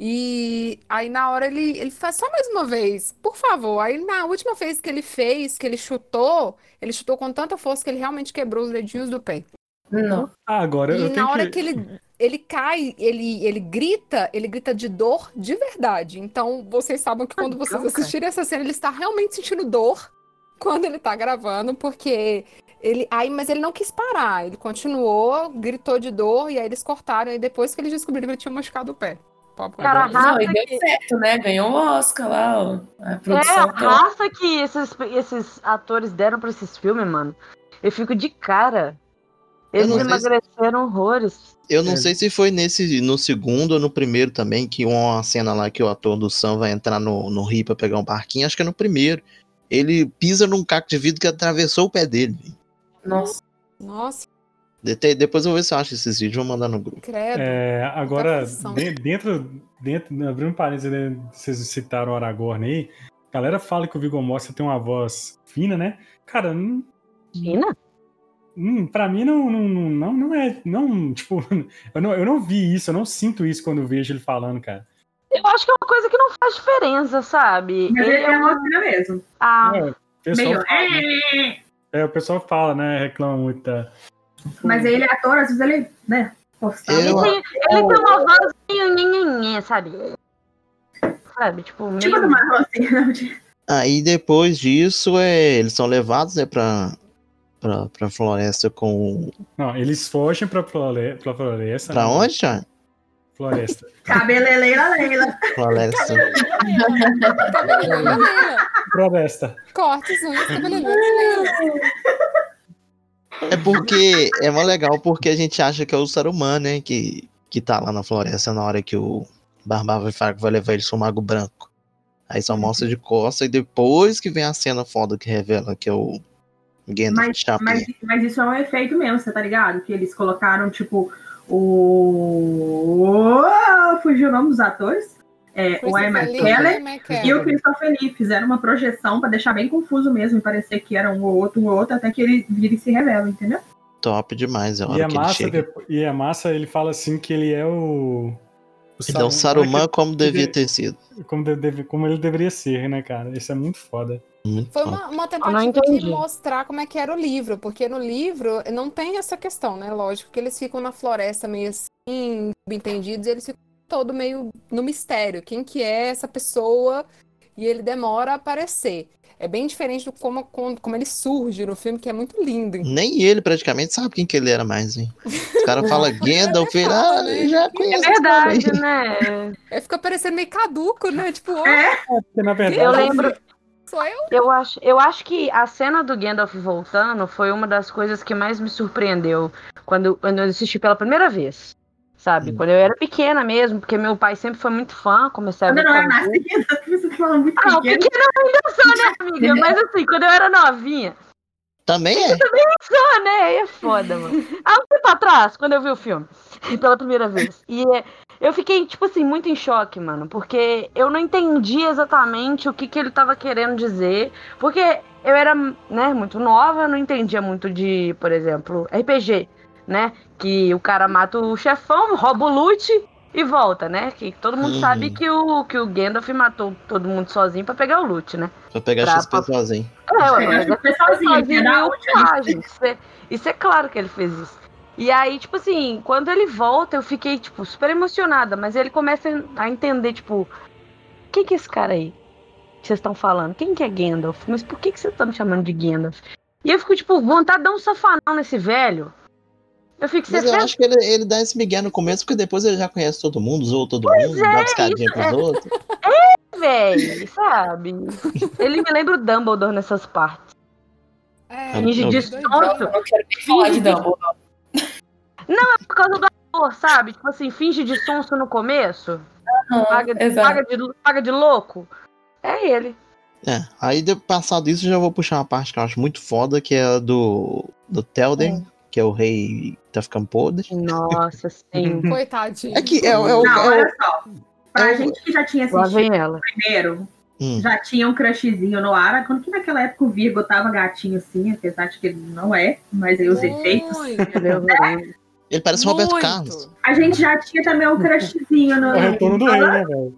E aí na hora ele, ele faz só mais uma vez, por favor. Aí na última vez que ele fez, que ele chutou, ele chutou com tanta força que ele realmente quebrou os dedinhos do pé. Não. Ah, agora eu E tenho na hora que... que ele, ele cai, ele, ele grita, ele grita de dor de verdade. Então, vocês sabem que quando vocês assistirem essa cena, ele está realmente sentindo dor quando ele tá gravando, porque ele. Aí, mas ele não quis parar, ele continuou, gritou de dor, e aí eles cortaram, e depois que eles descobriram que ele tinha machucado o pé. Papo Cara, a Não, raça e deu que- certo, né? Ganhou o Oscar lá, ó. A É, produção a raça que esses, esses atores deram pra esses filmes, mano. Eu fico de cara. Eles não sei se- emagreceram horrores. Eu não É. sei se foi nesse no segundo ou no primeiro também, que uma cena lá que o ator do Sam vai entrar no, no rio pra pegar um barquinho, acho que é no primeiro. Ele pisa num caco de vidro que atravessou o pé dele. Nossa. Nossa, De- depois eu vou ver se eu acho esses vídeos, vou mandar no grupo. credo. É, agora, de- dentro, dentro, abrindo um parênteses, né, vocês citaram o Aragorn aí, a galera fala que o Viggo Mortensen tem uma voz fina, né? Cara, não, Fina? Hum, pra mim não, não, não, não é. Não, tipo, eu não, eu não vi isso, eu não sinto isso quando eu vejo ele falando, cara. Eu acho que é uma coisa que não faz diferença, sabe? Mas ele é uma cena mesmo. Ah, É, o pessoal Meio. fala, né? É, o pessoal fala, né? Reclama muito da. Mas ele é ator, às vezes ele, né? Postado. Ele, tem, ele tem uma voz meio sabe? Sabe, tipo, meio... Tipo do Marlon, assim, não, de- Aí depois disso, é, eles são levados né, pra, pra, pra floresta com. Não, eles fogem pra, flore... pra floresta. Pra né? onde, já? Floresta. Cabeleleila Leila. Floresta. Cabeleireiro Leila. Floresta. Unhas, cabeleireiro Leila. É porque é mó legal porque a gente acha que é o Saruman, né? Que, que tá lá na floresta na hora que o Barbava que vai levar eles pro Mago Branco. Aí só mostra de costa e depois que vem a cena foda que revela que é o Mas, mas, mas isso é um efeito mesmo, você tá ligado? Que eles colocaram, tipo, o. Fugiu o nome dos atores? É, o Ian McKellen e o Christopher Lee. Fizeram uma projeção pra deixar bem confuso mesmo e parecer que era um ou outro, um ou outro, até que ele vira e se revela, entendeu? Top demais, é a E hora é, que ele massa chega. depo- e é massa, ele fala assim que ele é o. o Ele é o Saruman como devia que- ter sido. Como, de- deve- como ele deveria ser, né, cara? Isso é muito foda. Muito Foi uma, uma Eu tentativa não de mostrar como é que era o livro, porque no livro não tem essa questão, né? Lógico que eles ficam na floresta meio assim, subentendidos, e eles ficam todo meio no mistério. Quem que é essa pessoa? E ele demora a aparecer. É bem diferente do como, como, como ele surge no filme, que é muito lindo. Nem ele praticamente sabe quem que ele era mais, hein? Os caras falam Gandalf, ele, ah, eu já É conheço esse cara aí. verdade, né? Aí fica parecendo meio caduco, né? Tipo, ó, Porque, na verdade, Eu lembro, sou eu? eu acho, eu acho que a cena do Gandalf voltando foi uma das coisas que mais me surpreendeu quando, quando eu assisti pela primeira vez. Sabe? Hum. Quando eu era pequena mesmo, porque meu pai sempre foi muito fã, comecei a Quando ver não é com- nascida, você falando muito Ah, pequeno. pequena eu ainda sou, né, amiga? Mas assim, quando eu era novinha, Também é. Ah, né? Aí é foda, mano. Há um tempo atrás, quando eu vi o filme, pela primeira vez. E é, eu fiquei, tipo assim, muito em choque, mano. Porque eu não entendi exatamente o que, que ele tava querendo dizer. Porque eu era, né, muito nova, eu não entendia muito de, por exemplo, RPG, né? Que o cara mata o chefão, rouba o loot e volta, né? Que todo mundo Uhum. sabe que o, que o Gandalf matou todo mundo sozinho pra pegar o loot, né? Pra pegar Pra- XP sozinho. É, ué, É, mas foi sozinho, sozinho e gente. Isso é, isso é claro que ele fez isso. E aí, tipo assim, quando ele volta, eu fiquei, tipo, super emocionada. Mas ele começa a entender, tipo, quem que é esse cara aí que vocês estão falando? Quem que é Gandalf? Mas por que, que vocês estão me chamando de Gandalf? E eu fico, tipo, vontade de dar um safanão nesse velho. Eu fico, Mas eu acho que ele, ele dá esse migué no começo, porque depois ele já conhece todo mundo, zoou todo mundo, dá piscadinha pros é. outros. velho, sabe? Ele me lembra o Dumbledore nessas partes. É, Finge não. de. Eu não quero nem falar de Dumbledore. por causa do ator, sabe? Tipo assim, finge de sonso no começo. Paga de, paga, de, paga de louco. É ele. É, aí de, passado isso, eu já vou puxar uma parte que eu acho muito foda, que é a do, do Telden, que é o rei tá ficando podre. Nossa, sim. Coitadinho. É que é, o- é o. Não, é olha só. Pra é gente que já tinha assistido ela. primeiro, Hum. já tinha um crushzinho no Aragorn, que naquela época o Virgo tava gatinho assim, apesar de que ele não é, mas aí os efeitos. Muito, Ele é horroroso. Ele parece o Roberto. Carlos. A gente já tinha também um crushzinho no. É o retorno do rei, né, velho?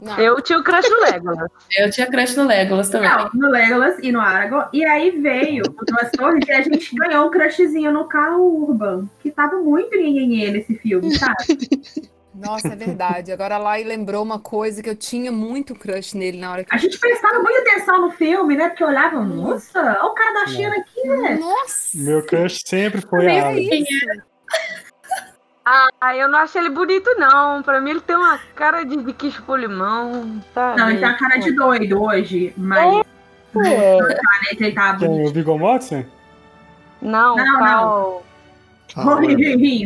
Não. Eu tinha o crush no Legolas. Eu tinha crush no Legolas também. Não, no Legolas e no Aragorn. E aí veio o Duas Torres e a gente ganhou um crushzinho no Carl Urban, que tava muito nhenhenhê nesse filme, sabe? Nossa, é verdade. Agora lá e lembrou uma coisa que eu tinha muito crush nele na hora que A gente prestava muita atenção no filme, né? Porque olhava, nossa, olha o cara da China aqui, né? Nossa! Meu crush sempre foi a era Alia. Ah, eu não acho ele bonito, não. Pra mim, ele tem uma cara de, de queijo polimão, sabe? Não, ele tem a cara de doido hoje, mas É. ele bonito. o Viggo Mortensen? Não, Não, Cal... Oi,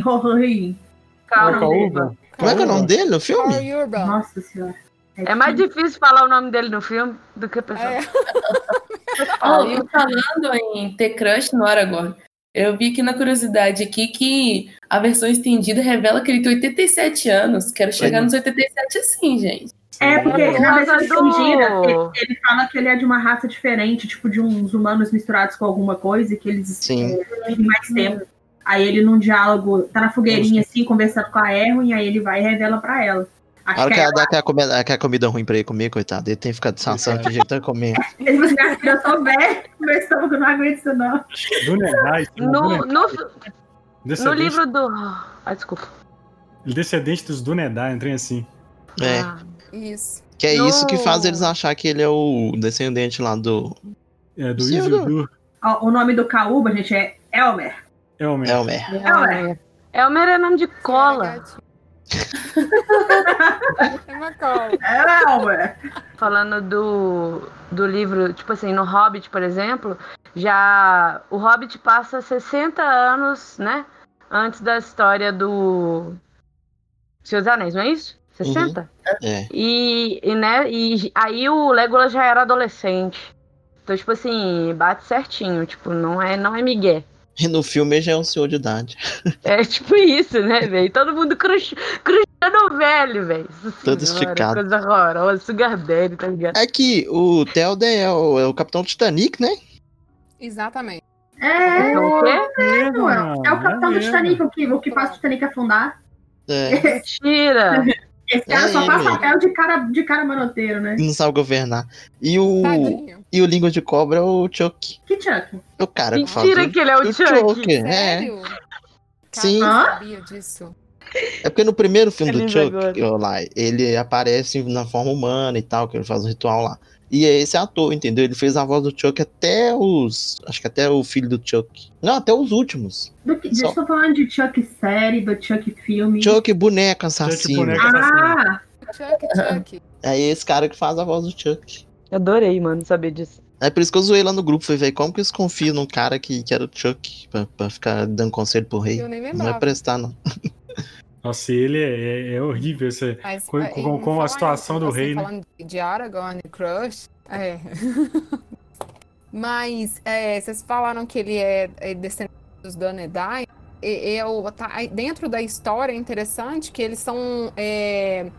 oi, Cal... É o Caúba? Como é que é o nome dele no filme? Nossa senhora. É mais difícil falar o nome dele no filme do que a pessoa. É. Oh, e falando em ter crush no Aragorn, eu vi aqui na curiosidade aqui que a versão estendida revela que ele tem 87 anos. Quero chegar Oi. nos 87 assim, gente. É, porque É, na versão estendida, ele, ele fala que ele é de uma raça diferente, tipo de uns humanos misturados com alguma coisa, e que eles Sim. é, vivem mais tempo. Aí ele, num diálogo, tá na fogueirinha, assim, conversando com a Erwin, aí ele vai e revela pra ela. A Acho hora que que é ela dá aquela comida, aquela comida ruim pra ele comer, coitado, ele tem que ficar descansando que jeito tá comendo. Ele falou assim, "Ah, eu sou velho, meu estômago não aguenta isso não. Do Nedai. No, no, no livro do. Ah, desculpa. descendente dos Dunedai, entrem assim. É, Ah, Isso. que é isso que No- faz eles achar que ele é o descendente lá do É, do Isildur o nome do Caúba, gente, é Elmer. Elmer. Elmer. Elmer. Elmer é nome de cola. É uma cola. Elmer. Falando do, do livro, tipo assim, no Hobbit, por exemplo, já. O Hobbit passa 60 anos, né? Antes da história do. Senhor dos Anéis, não é isso? 60? É. E, e, né, e aí o Legolas já era adolescente. Então, tipo assim, bate certinho. Tipo, não é, não é migué. E no filme já é um senhor de idade. É tipo isso, né, velho? Todo mundo cruz, cruzando velho, velho. Todo esticado. Coisa horrorosa, sugar daddy, tá ligado? É que o Telden é o, é o capitão Titanic, né? Exatamente. É, Então, o quê? mesmo, é, é o capitão do mesmo. Titanic, o que, o que faz o Titanic afundar. É, Mentira! Esse cara É só faz ele. papel de cara, de cara manoteiro, né? não sabe governar. E o, Tadinho. e o Língua de Cobra é o Chuck. Que Chuck? O cara que faz Mentira que ele é o o Chuck. É. Sério? Sim. Cara, sabia disso. É porque no primeiro filme do Feliz Chuck, lá, ele aparece na forma humana e tal, que ele faz um ritual lá. E é esse ator, entendeu? Ele fez a voz do Chuck até os. Acho que até o filho do Chuck. Não, até os últimos. Do que, Só. estou falando de Chuck série, do Chuck filme. Chuck boneco assassino. boneco. Ah, Chuck, Chuck. É esse cara que faz a voz do Chuck. Adorei, mano, saber disso. É por isso que eu zoei lá no grupo. Falei, velho, como que eles confiam num cara que, que era o Chuck pra, pra ficar dando conselho pro rei? Eu nem Não vai lembrava. prestar, não. Nossa, ele é, é- é horrível. Mas, Com- é, com- com a situação do rei, né? Falando de Aragorn e Crush, é. Mas é, vocês falaram que ele é, é descendente dos Dunedain. E, e o- tá, dentro da história é interessante que eles são é,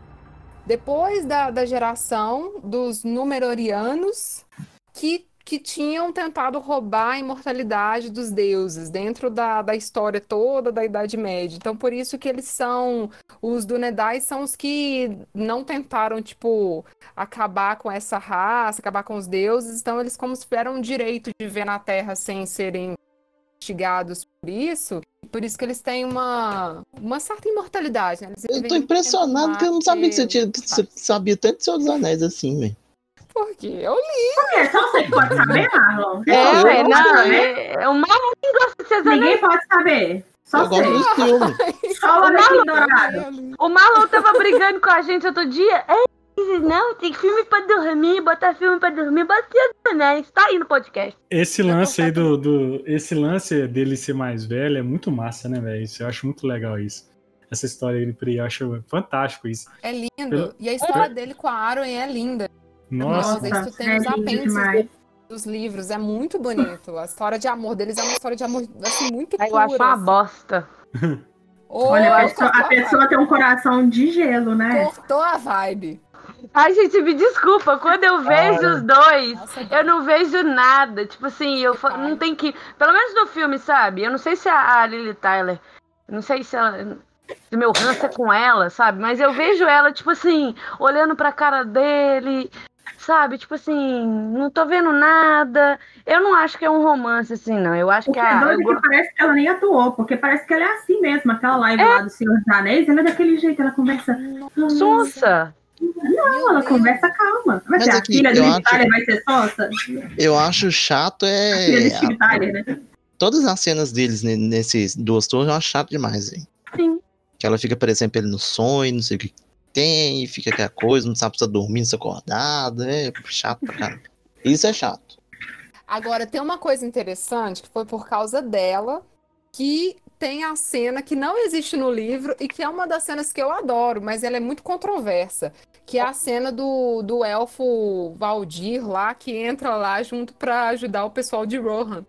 depois da, da geração dos Númenóreanos que, que tinham tentado roubar a imortalidade dos deuses dentro da, da história toda da Idade Média. Então, por isso que eles são os Dunedai são os que não tentaram, tipo, acabar com essa raça, acabar com os deuses. Então, eles como se tiveram o direito de viver na Terra sem serem investigados por isso. Por isso que eles têm uma, uma certa imortalidade, né? Eu tô impressionado que eu não sabia que você, tinha, que você sabia tanto de Senhor dos Anéis assim, velho. Porque eu li. por quê? Só você que pode saber, Marlon? É, não é, é o Marlon nem gosta de ser Ninguém pode saber. Só Eu gosto você. dos filmes. Só o Dourado. Li. O Marlon tava brigando com a gente outro dia. É, não, tem filme pra dormir, botar filme pra dormir, bota Anéis. Tá aí no podcast. esse lance aí do, do. Esse lance dele ser mais velho é muito massa, né, velho? Isso, Eu acho muito legal isso. Essa história dele, eu acho fantástico isso. É lindo. Pelo- E a história dele com a Aaron é linda. Nossa, Nossa, isso tem é os apêndices dos livros. É muito bonito. A história de amor deles é uma história de amor assim, muito Aí eu pura. acho uma assim. bosta. Oh, Olha, a pessoa, a pessoa tem um coração de gelo, né? Cortou a vibe. Ai, gente, me desculpa. Quando eu vejo os dois, Nossa, eu não vejo nada. Tipo assim, eu fa- não tem que. Pelo menos no filme, sabe? Eu não sei se a, a Lily Tyler. eu Não sei se ela. Se meu ranço é com ela, sabe? Mas eu vejo ela, tipo assim, olhando pra cara dele, sabe? Tipo assim, não tô vendo nada. Eu não acho que é um romance, assim, não. Eu acho O que que é a. doido eu é que parece que ela nem atuou, porque parece que ela é assim mesmo. Aquela live lá do Senhor dos Anéis, ela é daquele jeito, ela conversa. Sonsa. Não, ela conversa calma. Mas ser a aqui, filha do eu Steve acho- vai ser sonsa? Eu acho chato A é. filha do Tyler, né? Todas as cenas deles ne- nesses duas torres eu acho chato demais, velho. Sim. Que ela fica, por exemplo, ele no sonho, não sei o que tem, fica aquela coisa, não sabe se tá dormindo, se acordada. É chato pra caramba. Isso é chato. Agora, tem uma coisa interessante que foi por causa dela que tem a cena que não existe no livro e que é uma das cenas que eu adoro, mas ela é muito controversa, que é a cena do, do elfo Valdir lá, que entra lá junto pra ajudar o pessoal de Rohan.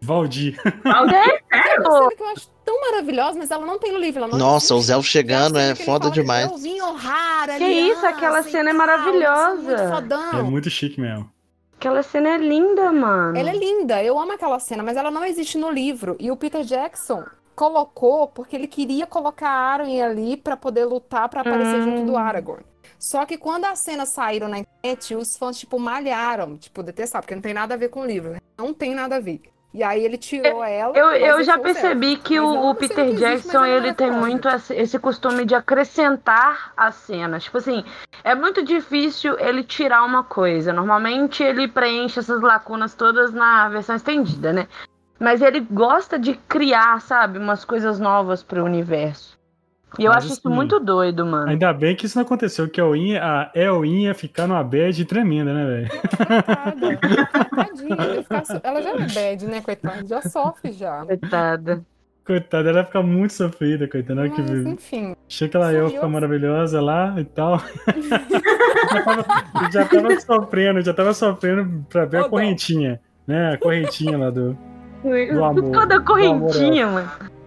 Valdir. Valdir, É cena que eu acho tão maravilhosa, mas ela não tem no livro. Ela não Nossa, existe. os elfos chegando é foda demais. Vim honrar Que isso, aquela cena é maravilhosa. É Fodão. muito chique mesmo. Aquela cena é linda, mano. Ela é linda, eu amo aquela cena, mas ela não existe no livro. E o Peter Jackson colocou porque ele queria colocar a Arwen ali pra poder lutar pra aparecer Hum. junto do Aragorn. Só que quando as cenas saíram na internet, os fãs, tipo, malharam, tipo, detestaram, porque não tem nada a ver com o livro, né? Não tem nada a ver. E aí ele tirou ela. Eu, eu já os percebi elfos. que o, o Peter existe, Jackson é ele tem muito esse, costume de acrescentar as cenas. Tipo assim, é muito difícil ele tirar uma coisa. Normalmente ele preenche essas lacunas todas na versão estendida, né? Mas ele gosta de criar, sabe, umas coisas novas pro universo. E eu Mas, acho isso assim, muito doido, mano. Ainda bem que isso não aconteceu, que a El ia, a ia ficar numa bad tremenda, né, velho? Coitada. Tadinha, ela ia ficar ela já é bad, né, coitada? Já sofre já. Coitada. Coitada, ela ia ficar muito sofrida, coitada. Olha que Mas, enfim. Achei aquela Sumiu elfa assim. maravilhosa lá e tal. já, tava, já tava sofrendo, já tava sofrendo pra ver Ô, a correntinha, né? A correntinha lá do. Do amor, Toda do correntinha, mano.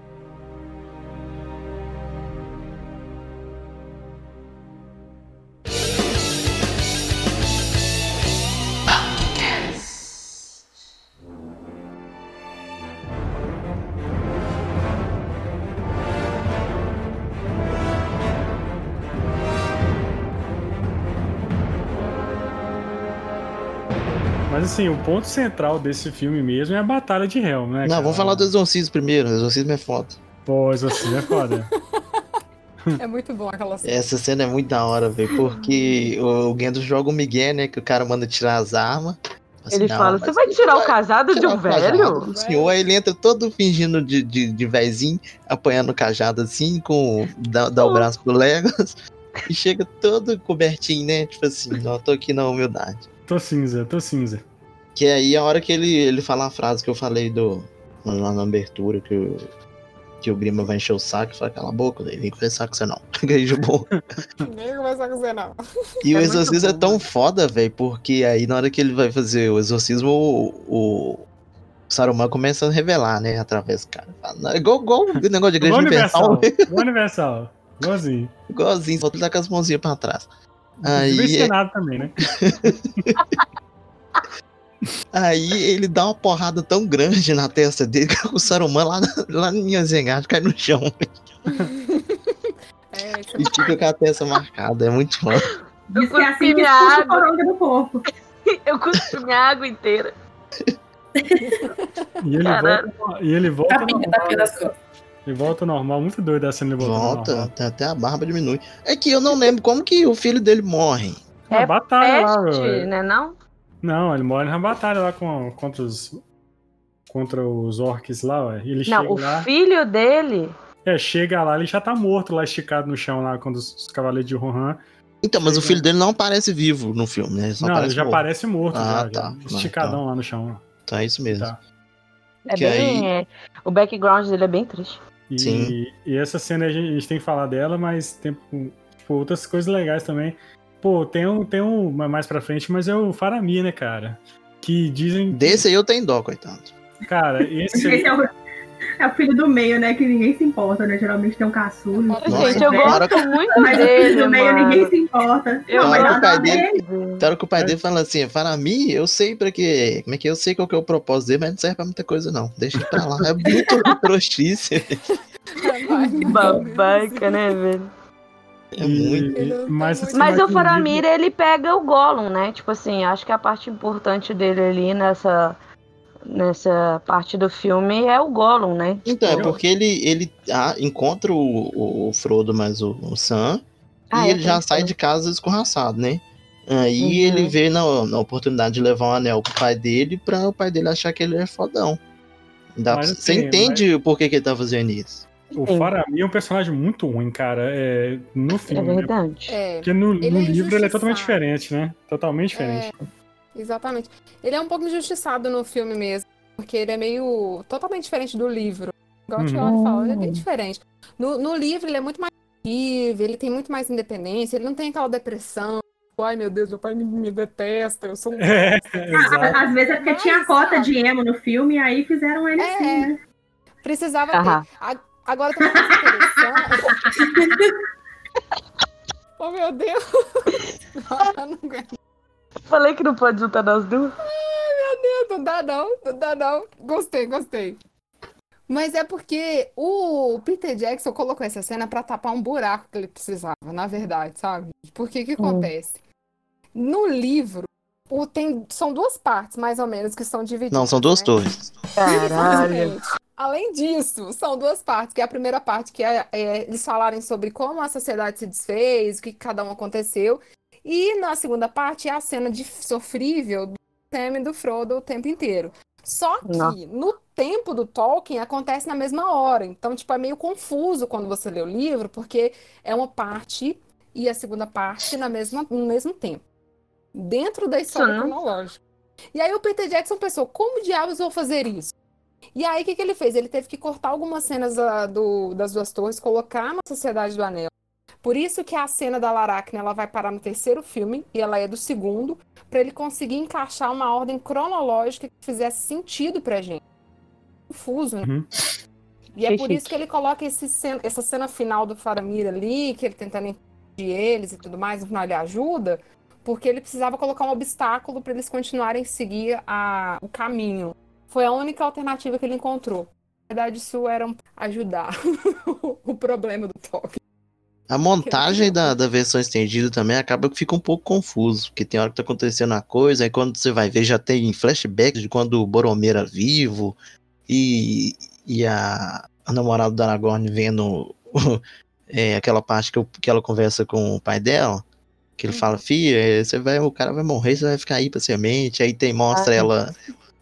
Assim, o ponto central desse filme mesmo é a Batalha de Helm, né? Não, cara? vamos falar do exorcismo primeiro. O exorcismo é foda. Pô, assim é foda. É muito bom aquela cena. Essa cena é muito da hora, velho. Porque o Gendo joga o Miguel, né? Que o cara manda tirar as armas. Assim, Ele não, fala: Você vai tirar o casado de tirar um o cajado velho? do senhor, aí ele entra todo fingindo de, de, de vezinho, apanhando o cajado assim, com dá, dá o braço pro Legolas. E chega todo cobertinho, né? Tipo assim, não, tô aqui na humildade. Tô cinza, tô cinza. Que aí a hora que ele, ele fala a frase que eu falei do. Lá na abertura, que o, que o Grima vai encher o saco e fala, cala a boca, daí vem conversar com você não. Beijo bom. Nem começar com você, não. E É o exorcismo é bom, tão foda, velho, porque aí na hora que ele vai fazer o exorcismo, o, o Saruman começa a revelar, né, através do cara. Fala, Igual, igual o negócio de igreja Igual universal, Universal. Igual Universal. Igualzinho. igualzinho, só tá com as mãozinhas pra trás. Aí... Aí, Senado também, né? aí ele dá uma porrada tão grande na testa dele que o Saruman lá, lá em Azengard cai no chão É, isso e fica com a testa marcada. É muito foda. Diz que é assim cuspi que minha expulsa o água. coronga do corpo. Eu cuspi minha água inteira. E ele Caralho. volta, e ele volta normal. Ele volta normal, muito doido a cena ele volta Volta, até- a barba diminui. É que eu não lembro como que o filho dele morre. É batalha lá, Peste, velho. né não? Não, ele morre na batalha lá com, contra os. Contra os orcs lá, ué. Ele Não, chega o lá. filho dele. É, chega lá, ele já tá morto lá, esticado no chão lá, quando os, os cavaleiros de Rohan. Então, mas o filho dele não aparece vivo no filme, né? Só Não, ele aparece já morto. parece morto, Ah, já, tá. já. Ah, Esticadão lá no chão. Então é isso mesmo. Tá. É Que bem. é, o background dele é bem triste. E, Sim. e essa cena a gente, a gente tem que falar dela, mas tem tipo, outras coisas legais também. Pô, tem um, tem um mais pra frente, mas é o Faramir, né, cara? Que dizem. Desse aí eu tenho dó, coitado. Cara, esse aí. É o, é o filho do meio, né? Que ninguém se importa, né? Geralmente tem um caçulo. Nossa, Gente, eu né? Gosto muito Mas o dele. filho do meio mano. ninguém se importa. Eu não, mas do pai dele. Então que o pai dele fala assim, Faramir, eu sei pra que. Como é que é? eu sei qual que é o propósito dele, mas não serve pra muita coisa, não. Deixa ele pra lá. É muito trouxice. Que babaca, né, velho? É muito. E- mas, assim, Mas no o Faramir, ele pega o Gollum, né? Tipo assim, acho que a parte importante dele ali nessa, nessa parte do filme é o Gollum, né? Então, é Eu- porque ele, ele ah, encontra o, o Frodo mais o, o Sam Ah, e é, ele já sai de casa escorraçado, né? Aí Uhum. ele vê na, na oportunidade de levar um anel pro pai dele pra o pai dele achar que ele é fodão. Dá Mas, pra- assim, você entende por que, que ele tá fazendo isso. O. Faramir é um personagem muito ruim, cara. É, no É filme. né? verdade. É, Porque no, Ele no é livro ele é totalmente diferente, né? Totalmente diferente. exatamente. Ele é um pouco injustiçado no filme mesmo, porque ele é meio totalmente diferente do livro. Igual a Tia Uhum. fala, ele é bem diferente. No, no livro ele é muito mais livre, ele tem muito mais independência, ele não tem aquela depressão. tipo, Ai meu Deus, meu pai me, me detesta, eu sou um. É. Ah, Às vezes é porque tinha a cota de emo no filme e aí fizeram ele assim, É. né? Precisava ter. A- Agora também é interessante. oh, meu Deus! Não, não aguento. Falei que não pode juntar nós duas. Ai, meu Deus, não dá não, não dá não. Gostei, gostei. Mas é porque o Peter Jackson colocou essa cena para tapar um buraco que ele precisava, na verdade, sabe? Porque o que hum. acontece? No livro, o, tem, são duas partes, mais ou menos, que são divididas. Não, são duas né? torres. Caralho. Além disso, são duas partes, que é a primeira parte, que é, é, eles falarem sobre como a sociedade se desfez, o que cada um aconteceu. E na segunda parte é a cena de sofrível do Sam e do Frodo o tempo inteiro. Só que Não. no tempo do Tolkien acontece na mesma hora. Então, tipo, é meio confuso quando você lê o livro, porque é uma parte e a segunda parte na mesma, no mesmo tempo. Dentro da história Sim. cronológica. E aí o Peter Jackson pensou, como diabos vou fazer isso? E aí o que, que ele fez? Ele teve que cortar algumas cenas da, do, das duas torres, colocar na Sociedade do Anel. Por isso que a cena da Laracne ela vai parar no terceiro filme e ela é do segundo, para ele conseguir encaixar uma ordem cronológica que fizesse sentido pra gente. Confuso, né? Uhum. E é por isso que ele coloca esse cena, essa cena final do Faramir ali, que ele tentando impedir eles e tudo mais, no final ele ajuda, porque ele precisava colocar um obstáculo para eles continuarem a seguir a, o caminho. Foi a única alternativa que ele encontrou. Na verdade, isso era ajudar o problema do toque. A montagem da, da versão estendida também acaba que fica um pouco confuso, porque tem hora que tá acontecendo uma coisa, aí quando você vai ver já tem flashbacks de quando o Boromir era vivo e, e a, a namorada da Aragorn vendo é, aquela parte que, eu, que ela conversa com o pai dela, que ele fala, uhum. filha, você vai, o cara vai morrer, você vai ficar aí pra semente, aí tem, mostra ah, ela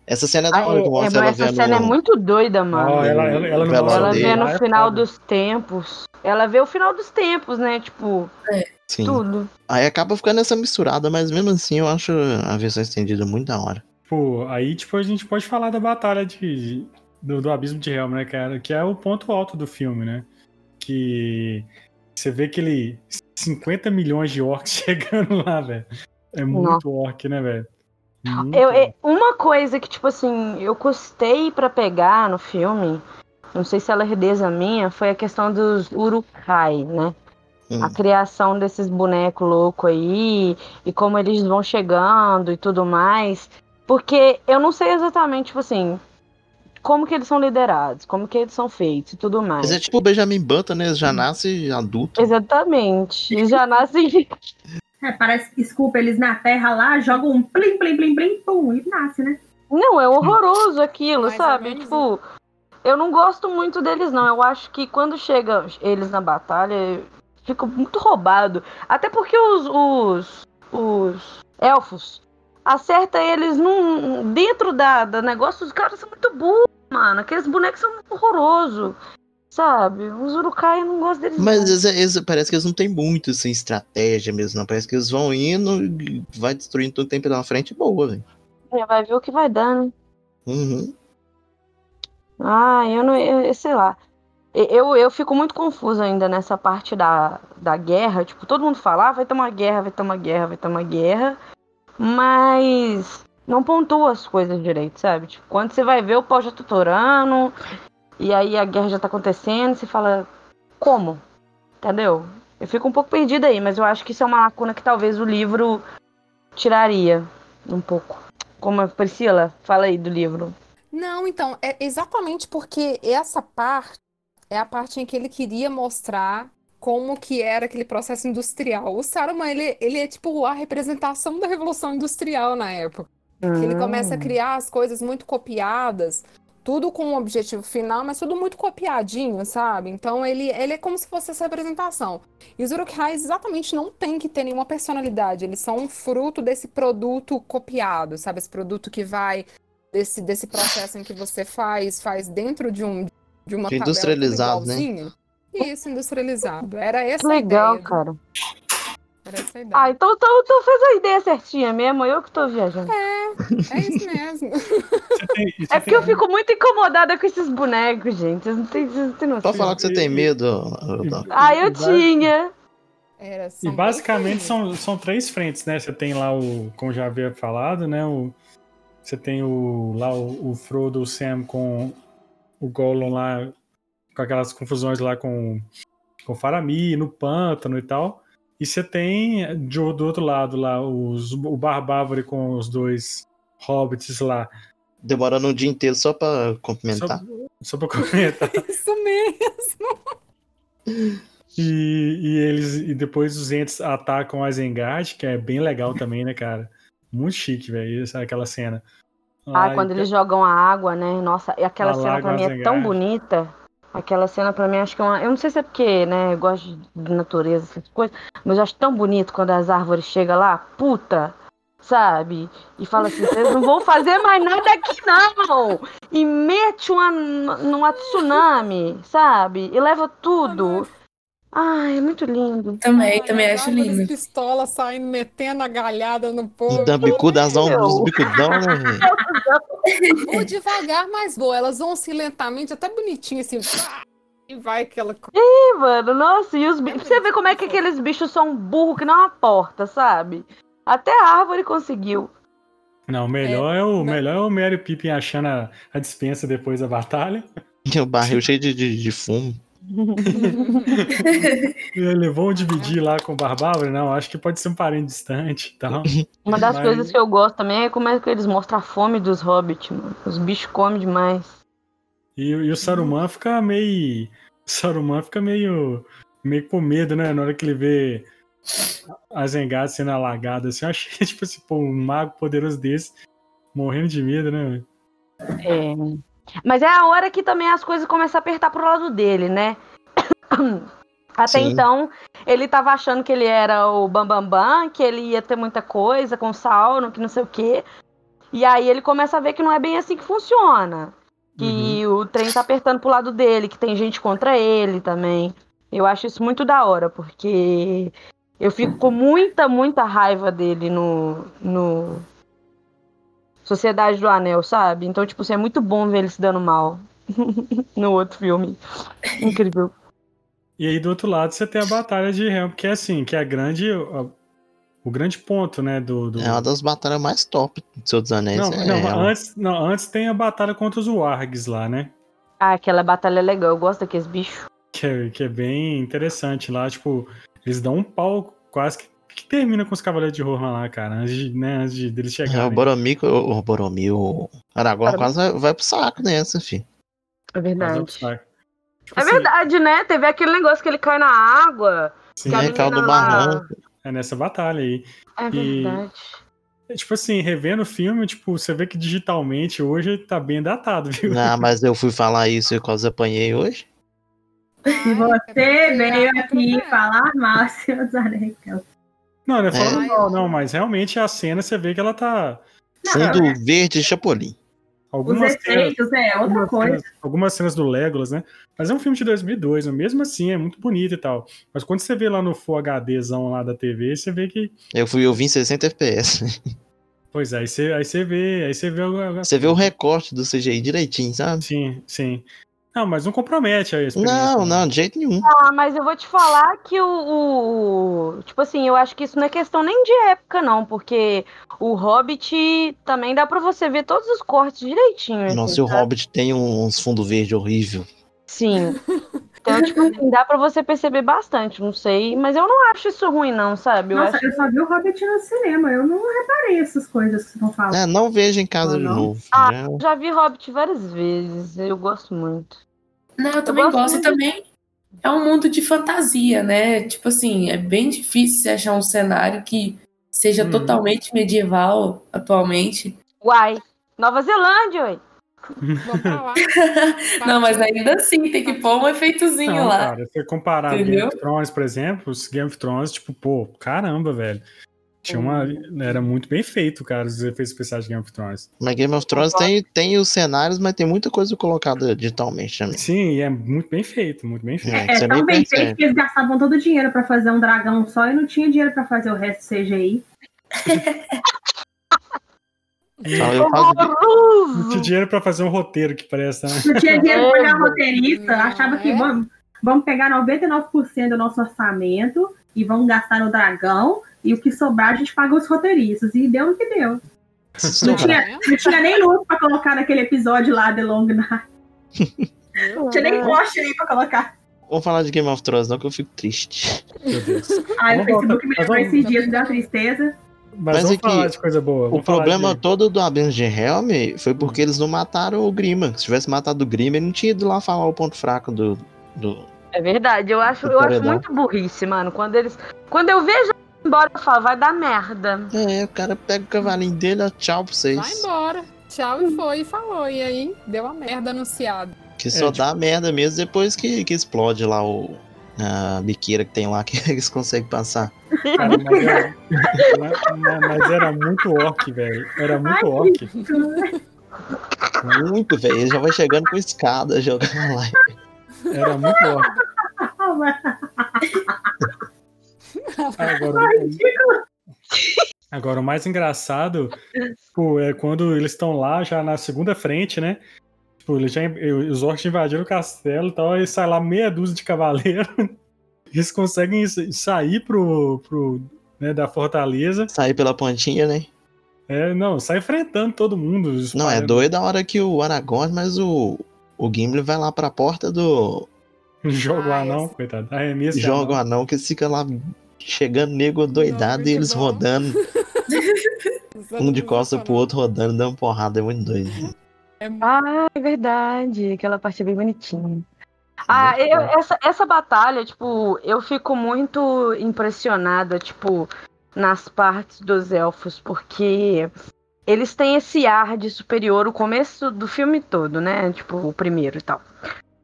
essa cena é da hora, que mostra é, ela essa vendo... cena é muito doida, mano. Oh, ela, ela, ela, ela vê no final dos tempos. Ela vê o final dos tempos, né? Tipo, é. Sim. tudo. Aí acaba ficando essa misturada, mas mesmo assim eu acho a versão estendida muito da hora. Pô, aí tipo a gente pode falar da batalha de, do, do Abismo de Helm, né, cara? Que é o ponto alto do filme, né? Que você vê aquele 50 milhões de orcs chegando lá, velho. É muito Nossa. orc, né, velho? Eu, eu, uma coisa que, tipo assim, eu custei para pegar no filme, não sei se ela é herdeza minha, foi a questão dos Urukai, né? Hum. A criação desses bonecos loucos aí, e como eles vão chegando e tudo mais. Porque eu não sei exatamente, tipo assim, como que eles são liderados, como que eles são feitos e tudo mais. Mas é tipo o Benjamin Button, né? Já nasce adulto. Exatamente. Eles já nascem É, parece que, desculpa, eles na terra lá jogam um plim, plim, plim, plim, pum, e nasce, né? Não, é horroroso aquilo, Mais sabe? Tipo, eu não gosto muito deles, não. Eu acho que quando chega eles na batalha, fica muito roubado. Até porque os, os, os elfos acerta eles num, dentro da, da negócio, os caras são muito burros, mano. Aqueles bonecos são horrorosos. Sabe? Os Urukai eu não gosto deles. Mas eles, eles, parece que eles não têm muito assim, estratégia mesmo, não. Parece que eles vão indo e vai destruindo todo o tempo na frente boa, velho. É, vai ver o que vai dar, né? Uhum. Ah, eu não. Eu, sei lá. Eu, eu fico muito confuso ainda nessa parte da, da guerra. Tipo, todo mundo fala, ah, vai ter uma guerra, vai ter uma guerra, vai ter uma guerra. Mas não pontua as coisas direito, sabe? Tipo, quando você vai ver o pau já tutorando, e aí a guerra já tá acontecendo, você fala, como? Entendeu? Eu fico um pouco perdida aí, mas eu acho que isso é uma lacuna que talvez o livro tiraria um pouco. Como a Priscila, fala aí do livro. Não, então, é exatamente porque essa parte é a parte em que ele queria mostrar como que era aquele processo industrial. O Saruman, ele, ele é tipo a representação da Revolução Industrial na época. Ele começa a ah. criar as coisas muito copiadas, tudo com um objetivo final, mas tudo muito copiadinho, sabe? Então ele, ele é como se fosse essa representação. E os Uruk-hais exatamente não tem que ter nenhuma personalidade, eles são um fruto desse produto copiado, sabe? Esse produto que vai desse, desse processo em que você faz, faz dentro de um de uma industrializado, né? Isso, industrializado. Era essa Legal, ideia. cara. Ah, então, então, então fez a ideia certinha mesmo, eu que tô viajando. É, é isso mesmo. Tem, é porque eu fico muito incomodada com esses bonecos, gente. Vocês não têm, não têm noção. Pode falar que você tem medo. Ah, eu tinha. Era, e basicamente são, são três frentes, né? Você tem lá o, como já havia falado, né? O, você tem o, lá o, o Frodo, o Sam com o Gollum lá com aquelas confusões lá com, com Faramir, no pântano e tal. E você tem do, do outro lado lá os, o Barbávore com os dois hobbits lá. Demorando um dia inteiro só pra cumprimentar. Só, só pra comentar. Isso mesmo. E, e eles e depois os entes atacam a Zengard, que é bem legal também, né, cara? Muito chique, velho, aquela cena. Ah, Ai, quando eles jogam a água, né? Nossa, e aquela cena pra mim é tão bonita. Aquela cena pra mim acho que é uma. Eu não sei se é porque, né? Eu gosto de natureza, essas coisas. Mas eu acho tão bonito quando as árvores chegam lá. Puta! Sabe? E fala assim: vocês não vão fazer mais nada aqui, não! E mete uma, numa tsunami, sabe? E leva tudo. Ai, é muito lindo. Também, também acho lindo. pistolas saindo, metendo a galhada no povo. Da bicudazão, dos bicudão, né, Vou devagar, mas vou. Elas vão assim lentamente, até bonitinho, assim. E vai aquela coisa. Ih, mano, nossa, e os bichos. Você vê como é que aqueles bichos são burros que não é uma porta, sabe? Até a árvore conseguiu. Não, o melhor é, é o, melhor é o Mary Pippin achando a, a dispensa depois da batalha. E o barril cheio de, de, de fumo. Vão dividir lá com o Barbárvore? Não, acho que pode ser um parente distante e tal. Uma das Mas... coisas que eu gosto também é como é que eles mostram a fome dos hobbits, mano. Os bichos comem demais. E, e o Saruman fica meio. O Saruman fica meio. meio com medo, né? Na hora que ele vê a Zengada sendo alagada, assim, eu achei, tipo assim, pô, um mago poderoso desse morrendo de medo, né? É. Mas é a hora que também as coisas começam a apertar pro lado dele, né? Até Sim. então, ele tava achando que ele era o Bambambam, Bam Bam, que ele ia ter muita coisa com o Sauron, que não sei o quê. E aí ele começa a ver que não é bem assim que funciona. Que uhum. o trem tá apertando pro lado dele, que tem gente contra ele também. Eu acho isso muito da hora, porque eu fico com muita, muita raiva dele no, no, Sociedade do Anel, sabe? Então, tipo, assim, é muito bom ver ele se dando mal no outro filme. Incrível. E aí, do outro lado, você tem a Batalha de Helm, que é assim, que é a grande. A, o grande ponto, né? Do, do, É uma das batalhas mais top do Senhor dos Anéis. Não, é não, antes, não, antes tem a batalha contra os Wargs lá, né? Ah, aquela batalha é legal, eu gosto daqueles bichos. Que é, que é bem interessante lá, tipo, eles dão um pau quase que que termina com os Cavaleiros de Rohan lá, cara, antes de, né, antes de deles chegarem. É, o Boromir, o, o Boromir, o Aragorn quase vai, vai pro saco nessa, filho. É verdade. Tipo é assim, verdade, né? Teve aquele negócio que ele cai na água. Sim, é, caiu do barranco. É nessa batalha aí. É verdade. E, tipo assim, revendo o filme, tipo, você vê que digitalmente hoje tá bem datado, viu? Não, mas eu fui falar isso e quase apanhei hoje. E você veio aqui falar mal, seus anéis. Não, não é falando é. mal, não, mas realmente a cena você vê que ela tá. Fundo é... verde Chapolin. Algumas Os efeitos, cenas, é, outra algumas coisa. Cenas, algumas cenas do Legolas, né? Mas é um filme de 2002, né? mesmo assim é muito bonito e tal. Mas quando você vê lá no Full HDzão lá da TV, você vê que. Eu fui ouvir em 60 FPS. Pois é, aí você, aí você vê. Aí você vê, você vê o recorte do CGI direitinho, sabe? Sim, sim. Não, mas não compromete a experiência. Não, não, de jeito nenhum. Ah, mas eu vou te falar que o, o, Tipo assim, eu acho que isso não é questão nem de época, não, porque o Hobbit também dá pra você ver todos os cortes direitinho. Nossa, assim, o Hobbit tem uns fundo verde horrível. Sim. Então, tipo assim, dá pra você perceber bastante, não sei. Mas eu não acho isso ruim, não, sabe? Eu Nossa, acho... eu só vi o Hobbit no cinema. Eu não reparei essas coisas que estão falando. É, não vejo em casa de novo. Ah, né? já vi Hobbit várias vezes. Eu gosto muito. Não, eu também eu gosto. gosto. também é um mundo de fantasia, né? Tipo assim, é bem difícil você achar um cenário que seja hum. totalmente medieval atualmente. Uai, Nova Zelândia, uai. não, mas ainda assim, tem que pôr um efeitozinho não, lá. Cara, se comparar Entendeu? Game of Thrones, por exemplo, os Game of Thrones, tipo, pô, caramba, velho. Tinha uma, era muito bem feito, cara, os efeitos especiais de Game of Thrones. Mas Game of Thrones tem, tem os cenários, mas tem muita coisa colocada digitalmente também. Sim, e é muito bem feito, muito bem feito. É, é tão bem feito que eles gastavam todo o dinheiro pra fazer um dragão só e não tinha dinheiro pra fazer o resto CGI. Não, eu faço... Não tinha dinheiro pra fazer um roteiro que parece, né? Não tinha dinheiro pra pagar roteirista, achava que vamos, vamos pegar 99% do nosso orçamento e vamos gastar no dragão e o que sobrar a gente paga os roteiristas. E deu o que deu. Não tinha, não tinha nem luz pra colocar naquele episódio lá, The Long Night. Não tinha nem poste aí pra colocar. Vamos falar de Game of Thrones, não, que eu fico triste. Meu Deus. Ai, o Facebook me lembrou esses dias da tristeza. Mas, Mas vamos é que falar de coisa boa. O problema de- todo do de Helm foi porque eles não mataram o Grima. Se tivesse matado o Grima, ele não tinha ido lá falar o ponto fraco do. do... É verdade, eu acho, eu acho muito burrice, mano. Quando eles. Quando eu vejo ele embora, eu falo, vai dar merda. É, o cara pega o cavalinho dele, ó, tchau pra Vai vocês. embora. Tchau e foi e falou. E aí, deu a merda anunciada. Que só É, dá merda mesmo depois que, que explode lá o. A biqueira que tem lá que eles conseguem passar. Cara, mas, era, mas- era muito orc, velho. Era muito Ai, orc. Muito, velho. Ele já vai chegando com escada jogando lá. Era muito orc. Agora, agora, o mais engraçado tipo, é quando eles estão lá já na segunda frente, né? Tipo, eles já, os orcs invadiram o castelo e tal, aí sai lá meia dúzia de cavaleiros. Eles conseguem sa- sair pro, pro, né, da fortaleza. Sair pela pontinha, né? É, não, sai enfrentando todo mundo. Não, é doido a hora que o Aragorn, mas o. O Gimli vai lá pra porta do. Joga o Ah, anão, esse- coitado. Arremesso de Joga o anão. anão que eles ficam lá chegando nego doidado muito e eles bom. rodando, um de costas pro outro rodando, dando porrada, é muito doido. Ah, é verdade. Aquela parte é bem bonitinha. Ah, eu- essa, essa batalha, tipo, eu fico muito impressionada, tipo, nas partes dos elfos, porque eles têm esse ar de superior o começo do filme todo, né? Tipo, o primeiro e tal.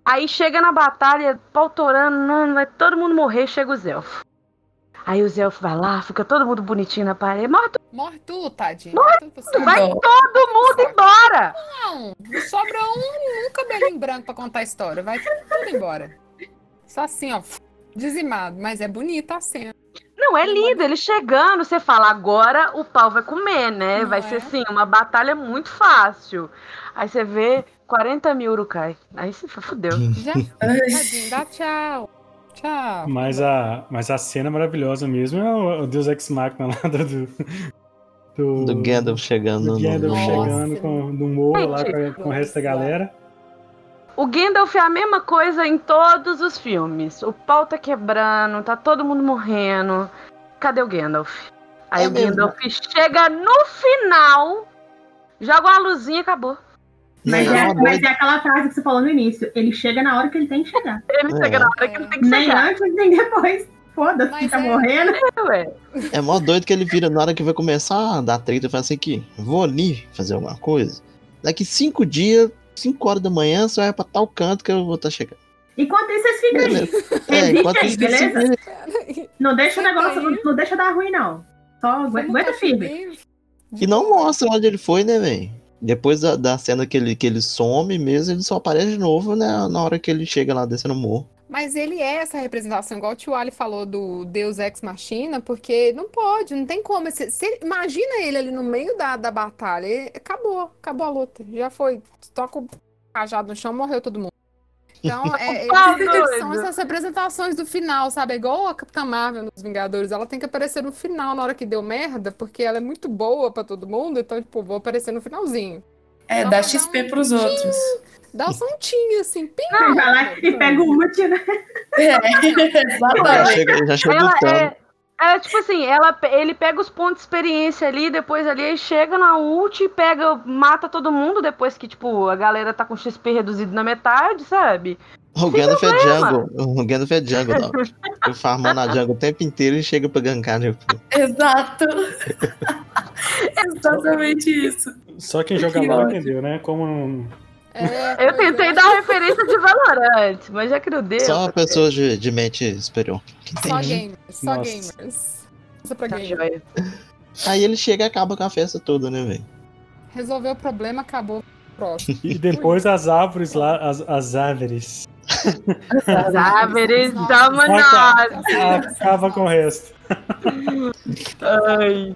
Aí chega na batalha, pautorando, não, vai todo mundo morrer, chega os elfos. Aí os elfos vai lá, fica todo mundo bonitinho na parede. Morre Morre tu, tadinho. Morre tu vai todo mundo embora! Não, sobra um, um cabelinho branco pra contar a história. Vai tudo embora. Só assim, ó. Dizimado. Mas é bonita a cena. Não, é lindo, ele chegando, você fala, agora o pau vai comer, né? Não vai é? ser assim, uma batalha muito fácil. Aí você vê 40 mil Urukai. Aí você fudeu. Já tadinho, dá tchau. Tchau. Mas a, mas a cena maravilhosa mesmo é o, o Deus Ex Machina lá do. Do, Do Gandalf chegando do no. Gandalf Nossa. chegando com, no morro lá com, com o resto da galera. O Gandalf é a mesma coisa em todos os filmes. O pau tá quebrando, tá todo mundo morrendo. Cadê o Gandalf? Aí É o mesmo. Gandalf chega no final, joga uma luzinha e acabou. Mas, é, doido. mas é aquela frase que você falou no início. Ele chega na hora que ele tem que chegar. Ele É. chega na hora que ele tem que Nem chegar. antes, nem depois. Foda-se, tá é- morrendo. É mó doido que ele vira na hora que vai começar a dar treta e fala assim aqui, vou ali fazer alguma coisa. Daqui cinco dias, cinco horas da manhã, você vai pra tal canto que eu vou estar chegando. Enquanto isso, vocês ficam aí. É, aí, beleza? Não deixa o negócio, não, não deixa dar ruim, não. Só agu- Vamos aguenta firme. E não mostra onde ele foi, né, velho? Depois da, da cena que ele, que ele some mesmo, ele só aparece de novo né, na hora que ele chega lá descendo o morro. Mas ele é essa representação, igual o Tio Ali falou do Deus Ex Machina, porque não pode, não tem como. Se, se- imagina ele ali no meio da, da batalha, acabou, acabou a luta, já foi. Toca o cajado no chão, morreu todo mundo. Então, é, Tá eles- doido. são essas representações do final, sabe? É igual a Capitã Marvel nos Vingadores, ela tem que aparecer no final, na hora que deu merda, porque ela é muito boa pra todo mundo, então, tipo, vou aparecer no finalzinho. É, Só dá XP dar um pros outros. Dá um santinho, assim, pim! Ele vai lá e pega o ult, né? É, Já exatamente. chega, já chega Ela lutando. é, é tipo assim, ela, ele pega os pontos de experiência ali, depois ali ele chega na ult e pega, mata todo mundo depois que, tipo, a galera tá com XP reduzido na metade, sabe? O Gandalf é jungle. O Gandalf é jungle, não. Ele farmando a jungle o tempo inteiro e chega pra gankar, né? Exato. Exatamente isso. Só quem joga Que entendeu, né? Como É, Eu tentei dar referência de Valorant, mas já que não deu. Só pessoas de, de mente superior. Só entende. gamers, só Nossa. gamers. Isso pra Tá gamers. Aí ele chega e acaba com a festa toda, né, velho? Resolveu o problema, acabou. Próximo. E depois as árvores lá, as, as árvores. As árvores manada. Acaba com o resto. Ai.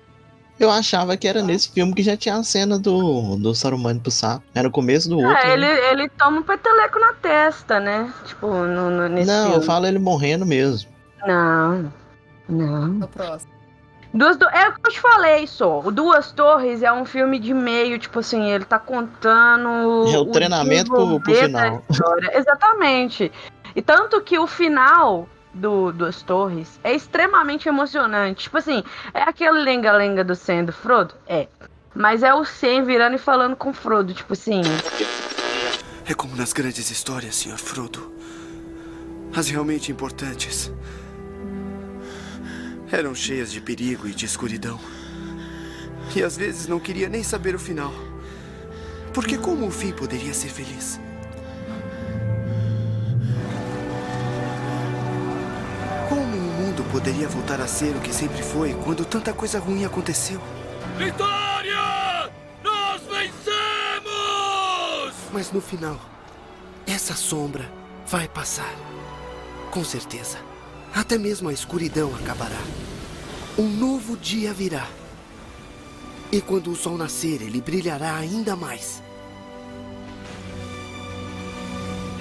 Eu achava que era nesse filme que já tinha a cena do, do Saruman pro saco. Era o começo do outro. Ah, ele, né? ele toma um peteleco na testa, né? Tipo, no, no- nesse Não, eu filme. falo ele morrendo mesmo. Não. Não. No próximo. Duas do... É o que eu te falei só. O Duas Torres é um filme de meio, tipo assim, ele tá contando. É o, o treinamento pro, pro final. Exatamente. E tanto que o final do Duas Torres é extremamente emocionante. Tipo assim, é aquele lenga-lenga do Sam do Frodo? É. Mas é o Sam virando e falando com o Frodo, tipo assim. É como nas grandes histórias, Sr. Frodo. As realmente importantes eram cheias de perigo e de escuridão. E às vezes não queria nem saber o final. Porque como o fim poderia ser feliz? Poderia voltar a ser o que sempre foi quando tanta coisa ruim aconteceu? Vitória! Nós vencemos! Mas no final, essa sombra vai passar. Com certeza. Até mesmo a escuridão acabará. Um novo dia virá. E quando o sol nascer, ele brilhará ainda mais.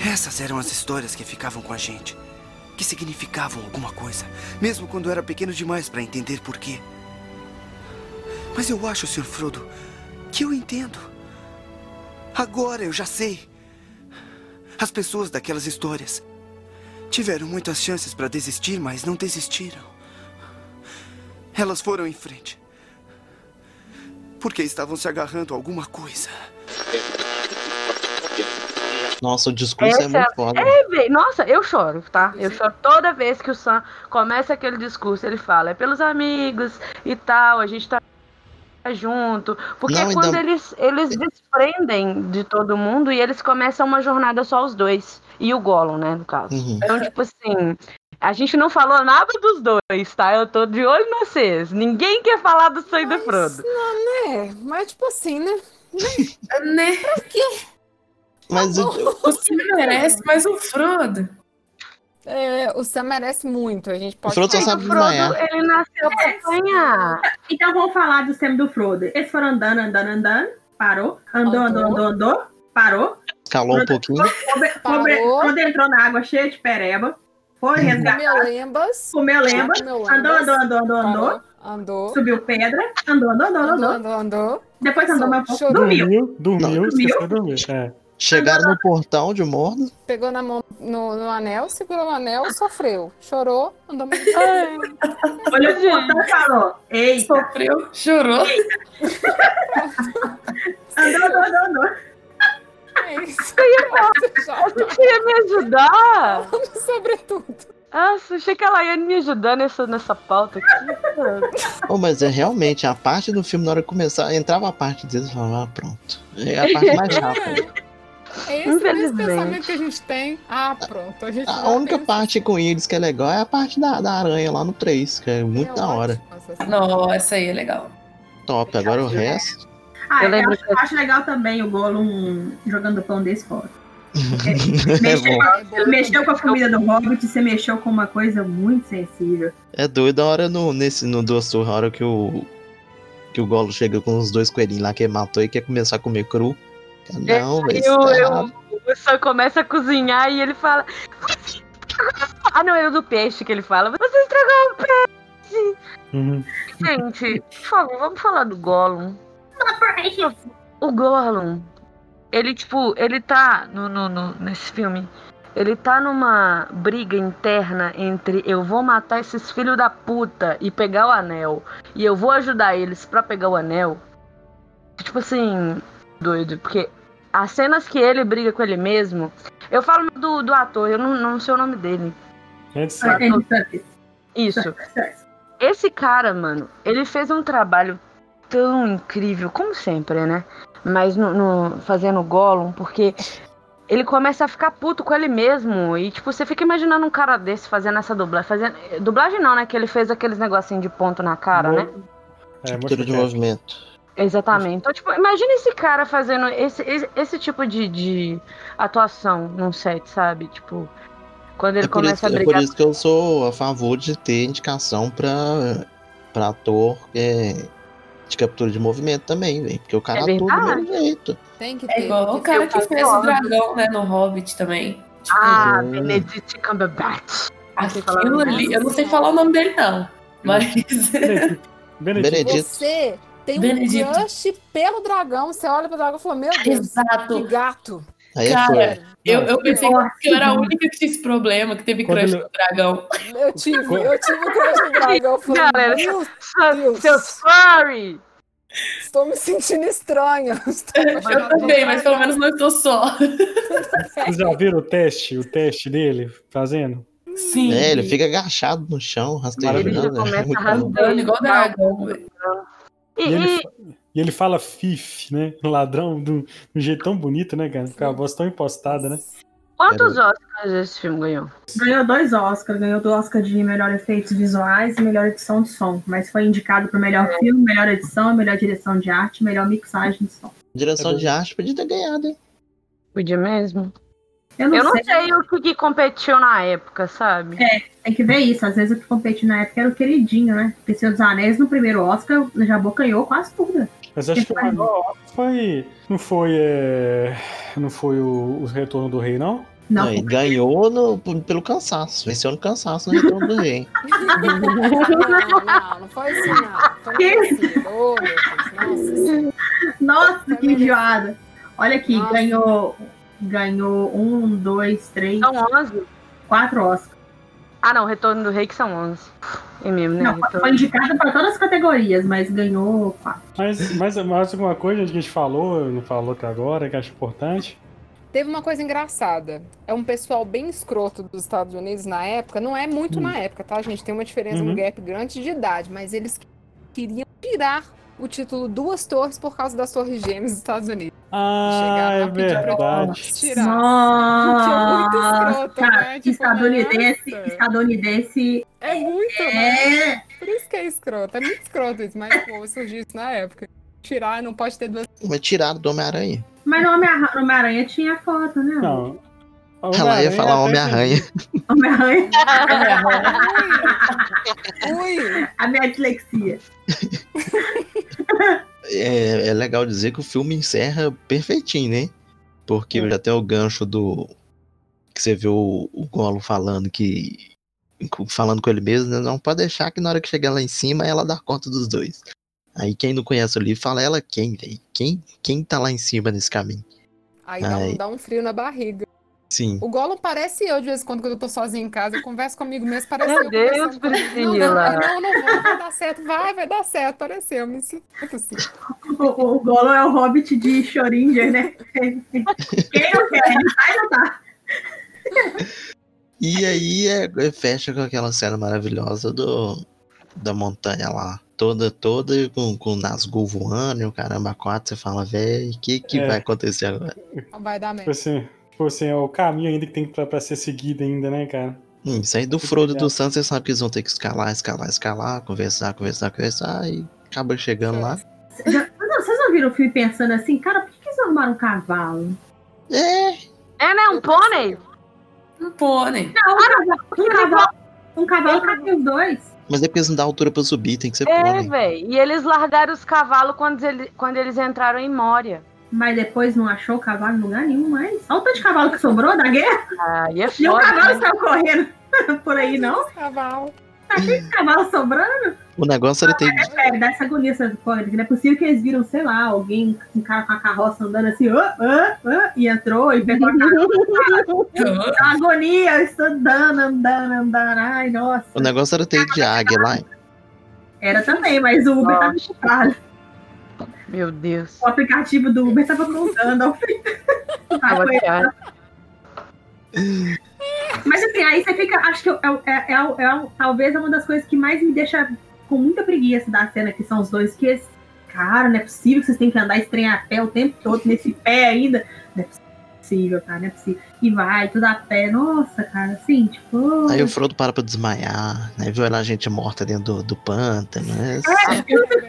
Essas eram as histórias que ficavam com a gente. Que significavam alguma coisa. Mesmo quando era pequeno demais para entender por quê. Mas eu acho, Sr. Frodo, que eu entendo. Agora eu já sei. As pessoas daquelas histórias Tiveram muitas chances para desistir, mas não desistiram. Elas foram em frente. Porque estavam se agarrando a alguma coisa. Nossa, o discurso Essa, é muito foda. É, nossa, eu choro, tá? Eu choro toda vez que o Sam começa aquele discurso. Ele fala, é pelos amigos e tal, a gente tá junto. Porque Não, quando ainda... eles, eles desprendem de todo mundo e eles começam uma jornada só os dois e o Gollum, né, no caso. Uhum. Então, tipo assim, a gente não falou nada dos dois, tá? Eu tô de olho em vocês. Ninguém quer falar do sangue do Frodo. Não, né? Mas, tipo assim, né? né? Pra quê? Mas tá o, o Sam merece, mas o Frodo. É, o Sam merece muito. A gente pode o Frodo só sabe desmaiar. Ele nasceu pra ganhar. Então vamos falar do Sam do Frodo. Eles foram andando, andando, andando. Parou. Andou, andou, andou, andou. Parou. Calou um pouquinho. Quando entrou na água cheia de pereba, foi resgatar. Comeu lembas. Comeu lembas. Andou, andou, andou, andou, andou. Andou. Subiu pedra. Andou, andou, andou, andou. Andou, andou. Depois andou mais pouco. Dormiu. Dormiu, esqueceu dormir. Chegaram no portão de Mordo. Pegou na mão no, no anel, segurou o anel, sofreu. Chorou, andou mais. Olhou pro portão e falou: Eita. Sofreu, chorou. andou, andou, andou, andou. É isso. Você ia me ajudar? Falando sobre tudo. Nossa, achei que ela ia me ajudar nessa, nessa pauta aqui. oh, mas é realmente a parte do filme, na hora que começar, entrava a parte deles e falava, ah, pronto. É a parte mais chata. É esse, esse pensamento que a gente tem. Ah, pronto. A, gente a única parte com eles que é legal é a parte da, da aranha lá no 3, que é muito é da hora. Nossa, essa aí é legal. Top, agora o resto. Ah, eu, lembro eu acho, que... acho legal também o Gollum jogando pão desse fora. mexeu, é mexeu com a comida do Hobbit, você mexeu com uma coisa muito sensível. É doido a hora no, nesse, no Duas Torres, a hora que o, que o Gollum chega com os dois coelhinhos lá que ele matou e quer começar a comer cru. Não, velho. Tá o Sam começa a cozinhar e ele fala. Ah, não, é o do peixe que ele fala. Você estragou o peixe! Uhum. Gente, por favor, vamos falar do Gollum. O Gollum, ele, tipo, ele tá no, no, no, nesse filme. Ele tá numa briga interna entre eu vou matar esses filhos da puta e pegar o anel. E eu vou ajudar eles para pegar o anel. Tipo assim, doido. Porque as cenas que ele briga com ele mesmo. Eu falo do, do ator, eu não, não sei o nome dele. Isso. Esse cara, mano, ele fez um trabalho tão incrível, como sempre, né? Mas no, no, fazendo Gollum, porque ele começa a ficar puto com ele mesmo. E, tipo, você fica imaginando um cara desse fazendo essa dublagem. Fazendo... Dublagem não, né? Que ele fez aqueles negocinhos de ponto na cara, né? É, tipo de movimento. Exatamente. Então, tipo, imagina esse cara fazendo esse, esse, esse tipo de, de atuação num set, sabe? Tipo, quando ele é começa isso, a brigar. É por isso que eu sou a favor de ter indicação pra, pra ator é, de captura de movimento também, velho. Porque o cara é atua do mesmo jeito. Tem que ter. É igual o cara que fez o dragão, né, no Hobbit também. Tipo, ah, Benedict Cumberbatch. Aquilo ali, eu não sei falar o nome dele, não. Mas. Benedito. Benedito. Você tem Benedito. um crush pelo dragão. Você olha pro dragão e fala, meu Deus, que Exato. gato. Aí é Cara. Eu, eu pensei que eu era a única que tinha esse problema, que teve crush ele- no dragão. Eu tive, eu tive um crush no dragão. Eu falei, Galera, meu Deus. seu sorry! Estou me sentindo estranha. Estou Eu também, mas pelo menos não estou só. Vocês já viram o teste, o teste dele fazendo? Sim. É, ele fica agachado no chão, Ele já rastejando. começa É muito bom. arrastando. igual dragão. E, ele, e- ele fala fif, né? Ladrão, de um, de um jeito tão bonito, né, cara? Com a voz tão impostada, né? quantos Oscars esse filme ganhou? Ganhou dois Oscars, ganhou do Oscar de melhor efeitos visuais e melhor edição de som, mas foi indicado para melhor filme, melhor edição, melhor direção de arte, melhor mixagem de som. Direção de arte podia ter ganhado, hein? Podia mesmo? Eu não, Eu não sei, sei o que, que competiu na época, sabe? tem que ver isso. Às vezes o que competiu na época era o queridinho, né? Porque Senhor dos Anéis, no primeiro Oscar, já abocanhou quase tudo. Mas acho que o maior foi. Não foi. é, Não foi o, o Retorno do Rei, não? Não, Não, ganhou no- pelo cansaço. Venceu no cansaço no retorno do rei. Não, não, não foi assim, não. Foi Que? nossa. Nossa, que enjoada. Olha aqui, Nossa. ganhou, ganhou um, dois, três, São 11? quatro Oscars. Ah, não, Retorno do Rei que são 11. É mesmo, né? Não, Retorno- foi indicada para todas as categorias, mas ganhou quatro. Mas, mas mais alguma coisa que a gente falou, não falou até agora, que acho importante? Teve uma coisa engraçada. É um pessoal bem escroto dos Estados Unidos na época. Não é muito Hum. na época, tá, gente? Tem uma diferença, Uhum. um gap grande de idade. Mas eles queriam tirar o título Duas Torres por causa das Torres Gêmeas dos Estados Unidos. Ah, é a pedir pra verdade. Tirar. Que é muito Nossa, escroto, né? Tipo, estadunidense, nossa. estadunidense É muito, né? é. Por isso que é escroto. É muito escroto isso, mas pô, surgiu isso na época. Tirar, não pode ter duas. Mas tiraram do Homem-Aranha. Mas no Homem-Aranha tinha foto, né? Não. Ela ia falar Homem-Aranha. Homem-Aranha, Ui! a minha dislexia. É, é legal dizer que o filme encerra perfeitinho, né? Porque É. já tem o gancho do. Que você vê o, o Golo falando que. Falando com ele mesmo, né? Não pode deixar que na hora que chegar lá em cima ela dá conta dos dois. Aí quem não conhece o livro fala ela quem, velho? Quem, quem tá lá em cima nesse caminho? Aí dá um, dá um frio na barriga. Sim. O Gollum parece eu, de vez em quando, quando eu tô sozinha em casa, eu converso comigo mesmo, parece Meu eu Deus, comigo. Não, Priscila. não, não, não vou, vai dar certo, vai, vai dar certo, pareceu, me sinto assim. O, o Gollum é o Hobbit de Schrödinger, né? Quem não quer, ele sai não tá. E aí é, é- fecha com aquela cena maravilhosa do da montanha lá. Toda, toda com, com Nazgûl voando e o caramba quatro. Você fala, velho, o que, que É. vai acontecer agora? Não vai dar Tipo merda. assim, tipo assim, é o caminho ainda que tem pra, pra ser seguido ainda, né, cara? Hum, isso aí do Frodo e do Sam, você sabe que eles vão ter que escalar, escalar, escalar, conversar, conversar, conversar e acaba chegando lá. Já- Mas não, vocês não viram o filme pensando assim, cara, por que que eles arrumaram um cavalo? É, É, né? Um pônei? Um pônei. Não, um cavalo, um cavalo, um cavalo cabe os dois. mas é porque eles não dão altura pra subir, tem que ser É, pônei. velho. E eles largaram os cavalos quando, ele, quando eles entraram em Moria. Mas depois não achou o cavalo em lugar nenhum mais. Olha o tanto de cavalo que sobrou da guerra. Aí é E o foda, cavalo né? saiu correndo por aí, não? Cavalo. O cavalo sobrando. O negócio era ter. É, dá essa agonia, essa coisa. Não é possível que eles viram, sei lá, alguém, um cara com a carroça andando assim, ah, ah, ah, e entrou e pegou a carroça. Dá agonia, eu estou andando, andando, andando. Ai, nossa. O negócio era ter de águia lá. Era também, mas o Uber tava Nossa. Meu Deus. O aplicativo do Uber tava contando. ao. Mas assim, aí você fica. Acho que é, é, é, é- talvez é uma das coisas que mais me deixa com muita preguiça da cena, que são os dois, que eles. Cara, não é possível que vocês tenham que andar esse trem a pé o tempo todo, nesse pé ainda. Não é possível, cara, não é possível. E vai, tudo a pé. Nossa, cara, assim, tipo. Aí o Frodo para pra desmaiar, né? Viu lá a gente morta dentro do, do pântano. Né?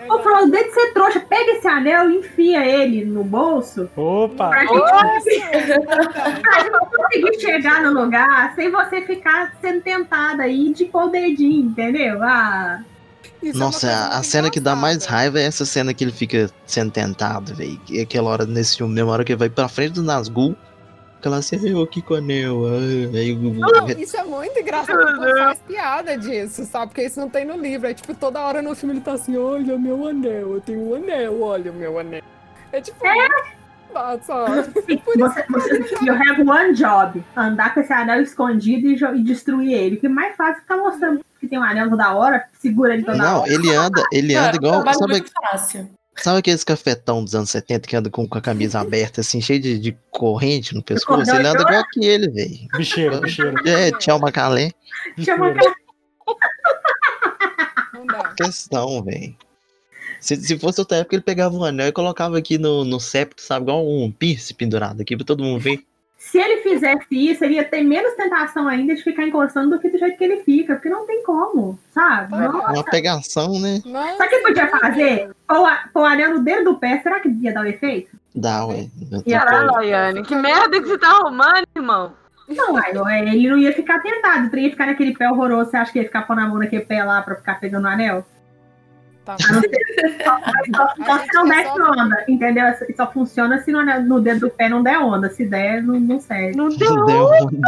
Ô, Frodo, desde de ser trouxa, pega esse anel e enfia ele no bolso. Opa! Pra gente, pra gente conseguir chegar no lugar sem você ficar sendo tentada aí de pôr o dedinho, entendeu? Ah. Isso é Nossa, coisa a, a cena que dá mais raiva é essa cena que ele fica sendo tentado, velho. Aquela hora nesse filme, mesmo hora que ele vai pra frente do Nazgûl Lá, você veio aqui com o anel. ah, Aí o Não, isso é muito engraçado. Faz piada disso, sabe? Porque isso não tem no livro. É tipo, toda hora no filme ele tá assim: olha o meu anel, eu tenho um anel, olha o meu anel. É tipo. Nossa, por isso Você, você, you have one job: andar com esse anel escondido e, e destruir ele. O que mais fácil é ficar mostrando que tem um anel toda hora, segura ele toda Não, hora. ele anda, ele anda igual. Trabalho Sabe, muito fácil. Sabe aqueles cafetão dos anos 70 que anda com, com a camisa aberta, assim, cheio de, de corrente no pescoço? Ele anda igual aquele, velho. Bicheiro, bicheiro. É, tchau, Macalé. Chama bicheiro. não dá. Questão, velho. Se, se fosse outra época, ele pegava um anel e colocava aqui no, no septo, sabe? Igual um piercing pendurado aqui pra todo mundo ver. Se ele fizesse isso, ele ia ter menos tentação ainda de ficar encostando do que do jeito que ele fica, porque não tem como, sabe? Não. Uma pegação, né? Nossa, Sabe o que podia fazer? Pôr a- pôr o anel no dedo do pé, será que ia dar o efeito? Dá, ué. Caralho, Laiane, que merda que você tá arrumando, irmão? Não, ele não ia ficar tentado, ele ia ficar naquele pé horroroso. Você acha que ia ficar pondo a mão naquele pé lá pra ficar pegando o anel? Tá não Só, só- só se não desce resolve. onda, entendeu? Só funciona se no, anel- no dedo do pé não der onda. Se der, não, não serve. Não Deu onda.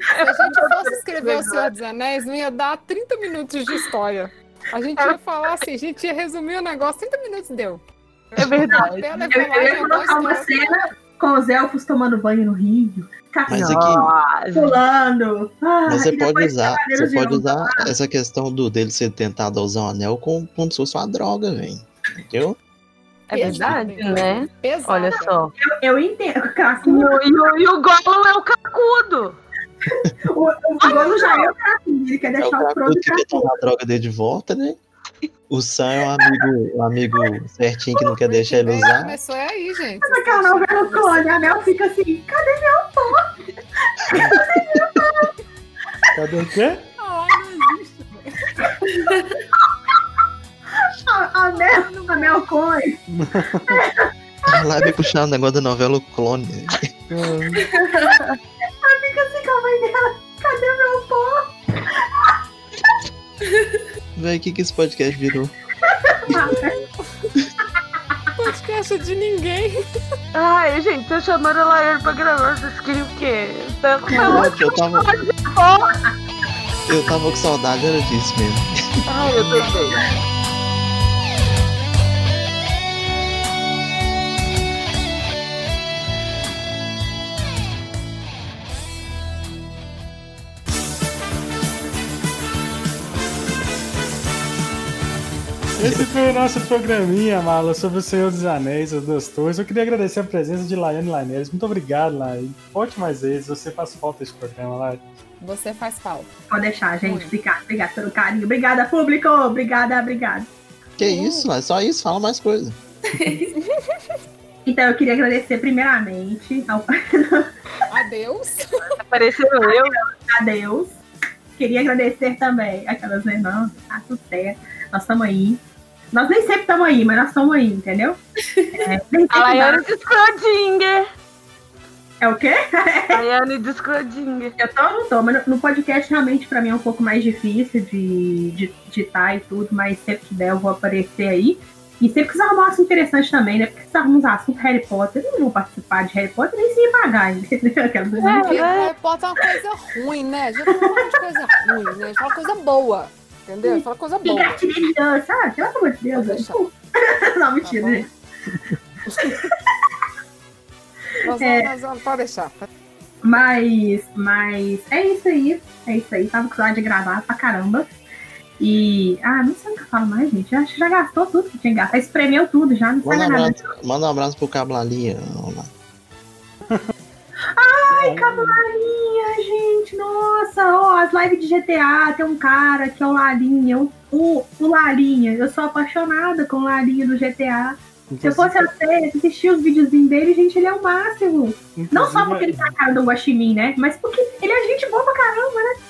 Se a gente fosse escrever O Senhor dos Anéis, não ia dar 30 minutos de história. A gente ia falar assim, a gente ia resumir o negócio, 30 minutos deu. É verdade. Eu ia colocar uma cena com os elfos tomando banho no rio, aqui, Nossa. pulando. Ah, mas você pode usar, você de pode usar essa questão do dele ser tentado a usar o anel como, como se fosse uma droga, velho. Entendeu? É verdade, né? Pesado. Olha só. Eu entendo, E Cracudo. o, e o, e o Gollum é o cacudo. O, o Golo já é o Cracudo, ele quer É o deixar o Frodo que quer tomar a droga dele de volta, né? O Sam é um amigo, um amigo certinho que não quer deixar ele usar. Começou é aí, gente. Naquela novela o clone, a Mel fica assim, cadê Cadê o quê? Ah, não existe. a, a Mel, a Mel Clone? Lá vem puxar o negócio da novela O Clone. Ela fica assim com a mãe dela, cadê meu pó? Véi, o que, que esse podcast virou? Podcast de ninguém. Ai, gente, tô chamando a Laiane pra gravar. Vocês queriam o quê? Tanto Caraca, eu tava. Eu tava com saudade, era disso mesmo. Ai, eu também. Esse foi o nosso programinha, Mala, sobre o Senhor dos Anéis, as duas torres. Eu queria agradecer a presença de Laiane Laineres. Muito obrigado, Laiane. Volte mais vezes, você faz falta esse programa, Laiane. Você faz falta. Pode deixar, gente. Obrigada, obrigada pelo carinho. Obrigada, público. Obrigada, obrigada. Que isso, é só isso, fala mais coisa. Então, eu queria agradecer primeiramente ao Adeus. Apareceu eu. a Deus. Queria agradecer também aquelas né, não, tá certo. Nós estamos aí. Nós nem sempre estamos aí, mas nós estamos aí, entendeu? É, nem A Laiane de Schrödinger. é o quê? Laiane de Schrödinger. Eu tô ou não tô, mas no- podcast realmente pra mim é um pouco mais difícil de, de digitar e tudo, mas sempre que der eu vou aparecer aí. E sempre que vocês arrumar um assunto interessante também, né? Porque se arrumar uns assuntos Harry Potter, eu não vou participar de Harry Potter nem se pagar, entendeu? É. Porque Harry Potter é uma coisa ruim, né? Já não fala de coisa ruim, né? A gente fala coisa boa. Entendeu? Fala coisa Que boa. de dança, ah, pelo amor de Deus. Não, mentira, Tá gente. Nós, É. nós, nós, pode deixar. Mas, mas é isso aí. É isso aí. Tava com saudade de gravar pra caramba. E. Ah, não sei o que eu falo mais, gente. Acho que já gastou tudo que tinha que gastar. Espremeu tudo já, não Manda um nada. abraço, manda um abraço pro Cablalinha. Vamos lá. Ai, Cabularinha, gente. Nossa, ó, as lives de GTA tem um cara que é o Lalinha. O, o, o Lalinha. Eu sou apaixonada com o Lalinha do GTA. Se eu fosse você, assistir os videozinhos dele, gente, ele é o máximo. Não só porque ele tá a cara do Guaxinim, né? Mas porque ele é gente boa pra caramba, né?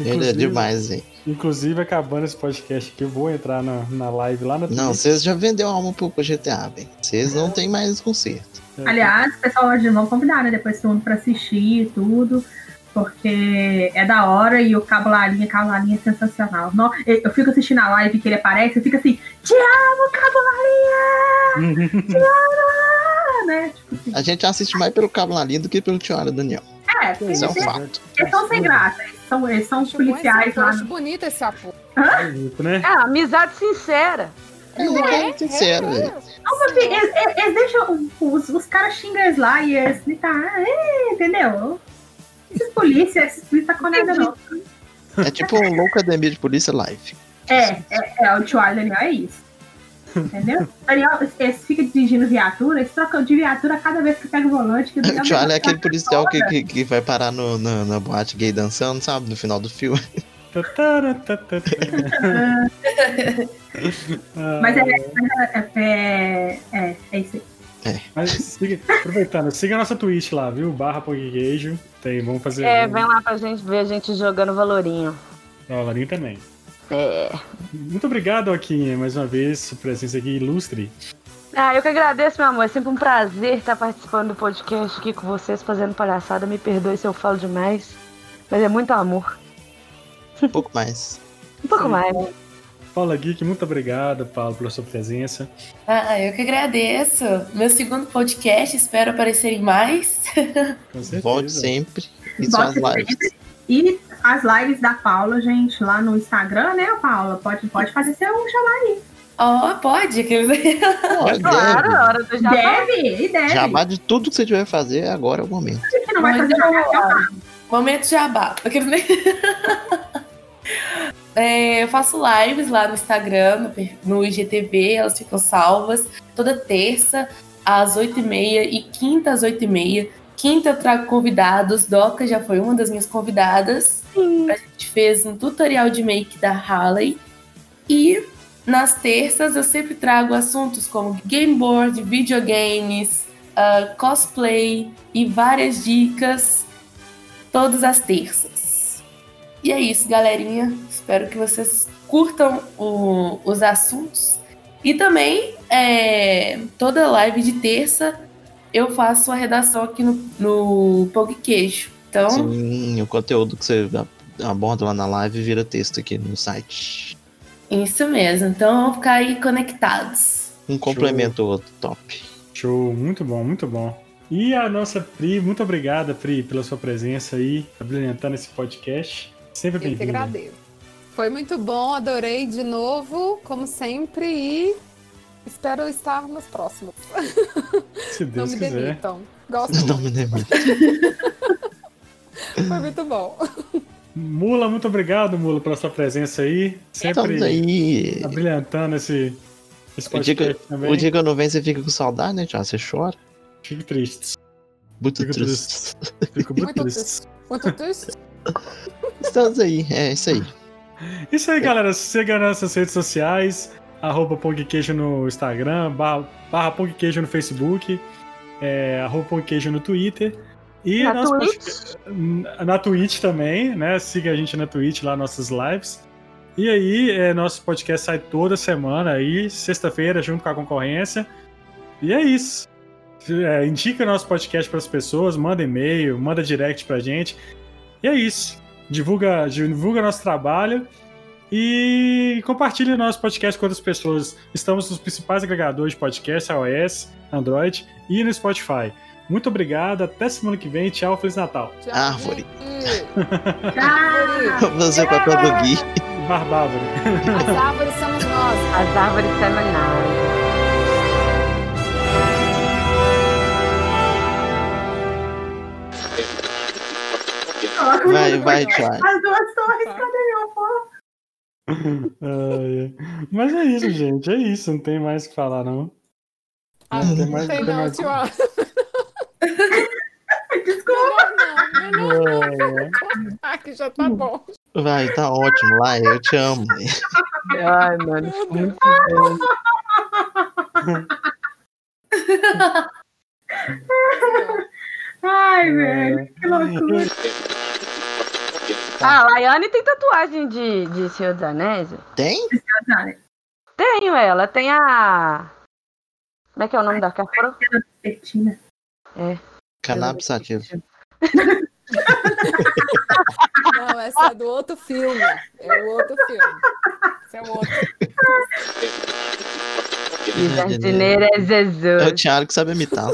Ele é Inclusive- demais, hein? Inclusive, acabando esse podcast aqui, eu vou entrar na, na live lá na Não, vocês já vendeu a alma pro, GTA, velho. Vocês não tem mais conserto. É, Aliás, o pessoal de novo convidar, né? Depois todo mundo pra assistir e tudo. Porque é da hora e o Cabo Larinha, Cabo Larinha é sensacional. No- eu, eu fico assistindo a live que ele aparece, eu fico assim, te amo, Cabo Larinha! Te amo! né? Tipo assim. A gente assiste mais pelo Cabo Lalinho do que pelo Tiara Daniel. É, porque Isso é um eles, fato. eles são sem graça. Eles são, eles são policiais lá. Acho bonito esse apoio. Bonito, né? É, amizade sincera. É, é, sincero, velho. Não, mas assim, eles, eles- deixam. Os, os caras xingam e eles tá, é, entendeu? Esses polícia, esses polícia tá com nada, não. É tipo um louco academia de polícia live. É, é, é, o tio Daniel é isso. Entendeu? Daniel, eles ficam dirigindo viatura, eles trocam de viatura cada vez que pega o volante. Que O Tiara é aquele toda. policial que, que, que vai parar no, na, na boate gay dançando, sabe? No final do filme. Mas é, Ah, é, é, é, é isso aí. Mas siga, aproveitando, siga a nossa Twitch lá, viu? Barra Queijo. Tem, vamos fazer. É, vem lá pra gente ver a gente jogando Valorinho. Ó, o Larinho também. É. Muito obrigado, Alquinha, mais uma vez, sua presença aqui ilustre. Ah, eu que agradeço, meu amor. É sempre um prazer estar participando do podcast aqui com vocês, fazendo palhaçada. Me perdoe se eu falo demais. Mas é muito amor. Um pouco mais. Um pouco mais. Paula Geek, muito obrigado, Paulo, pela sua presença. Ah, eu que agradeço. Meu segundo podcast, espero aparecer em mais. Volte sempre. E Volte lives. sempre. E as lives da Paula, gente, lá no Instagram, né, Paula? Pode, pode fazer seu chamar. Ó, pode. aqueles- Olha, Claro, deve. a hora do jabá. Deve, e deve. Jabá de tudo que você tiver fazer, agora é o momento. A gente não vai fazer jabá. Momento jabá. Aqueles- É, eu faço lives lá no Instagram, no, IGTV, elas ficam salvas toda terça às 8h30 e quinta às 8h30. Quinta eu trago convidados, Doca já foi uma das minhas convidadas. A gente fez um tutorial de make da Harley. E nas terças eu sempre trago assuntos como game board, videogames, ah, cosplay e várias dicas todas as terças. E é isso, galerinha. Espero que vocês curtam o- os assuntos. E também, é, toda live de terça, eu faço a redação aqui no, no Pão de Queijo. Então, Sim, o conteúdo que você aborda lá na live vira texto aqui no site. isso mesmo. Então, vamos ficar aí conectados. Um complementa o outro, top. Show, muito bom, muito bom. E a nossa Pri, muito obrigada, Pri, pela sua presença aí, abrilhantando esse podcast. Sempre Eu que bem-vinda. agradeço. Foi muito bom, adorei de novo, como sempre, e espero estar nos próximos. Se Não Deus me quiser. demitam. Gosto Não muito. me lembro. Foi muito bom. Mula, muito obrigado, Mula, pela sua presença aí. Sempre aí. abrilhantando esse, esse O dia, que, podcast também. o dia que eu não venho, você fica com saudade, né, Tiago? Você chora. Fico triste. Muito Fico triste. Fico muito Muito triste. Muito triste. Aí, é isso aí. Isso aí, galera. Siga nas nossas redes sociais, arroba Pongqueijo no Instagram, barra, barra Pongqueijo no Facebook, é, arroba Pongqueijo no Twitter. E Na nosso Twitch? na Twitch também, né? Siga a gente na Twitch, lá nossas lives. E aí, é, nosso podcast sai toda semana aí, sexta-feira, junto com a concorrência. E é isso. É, indica nosso podcast para as pessoas, manda e-mail, manda direct pra gente. E é isso. Divulga, divulga nosso trabalho e compartilhe nosso podcast com outras pessoas. Estamos nos principais agregadores de podcast, iOS, Android e no Spotify. Muito obrigado, até semana que vem. Tchau, Feliz Natal. Tchau, Árvore. Tchau! Você com a tua do Gui. Barbávoro. As árvores somos nós. As árvores seminais. Coloca o Vai, vai, Thiago. As duas torres, cadê meu pô? Ai, ai. Mas é isso, gente. É isso. Não tem mais o que falar, não. Ah, Não tem não mais- tem tem não, mais- tio. Ana. Desculpa. Melhor não, melhor É, ah, que já tá bom. Vai, tá ótimo lá, eu te amo. Ai, mano. Muito bom. Ai, velho, que loucura. Ah, a Laiane tem tatuagem de, de Senhor dos Anéis? Tem? Tenho ela. Tem a. Como é que é o nome da cafra? Betina. Cannabis ativo. Não, essa é do outro filme. É o outro filme. Esse é o outro. O jardineiro é É o Jesus. Thiago que sabe imitar.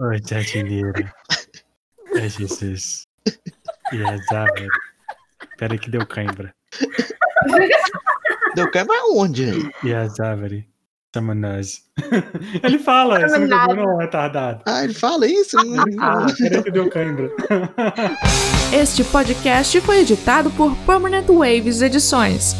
Oi, jardineiro. É Jesus. E é Závere. Pera que deu cãibra. Deu cai vai aonde? E a Závere. Chama nós. Ele fala, você não entendeu, não, retardado. Ah, ele fala isso? Ele fala, pera que deu cãibra. Este podcast foi editado por Permanent Waves Edições.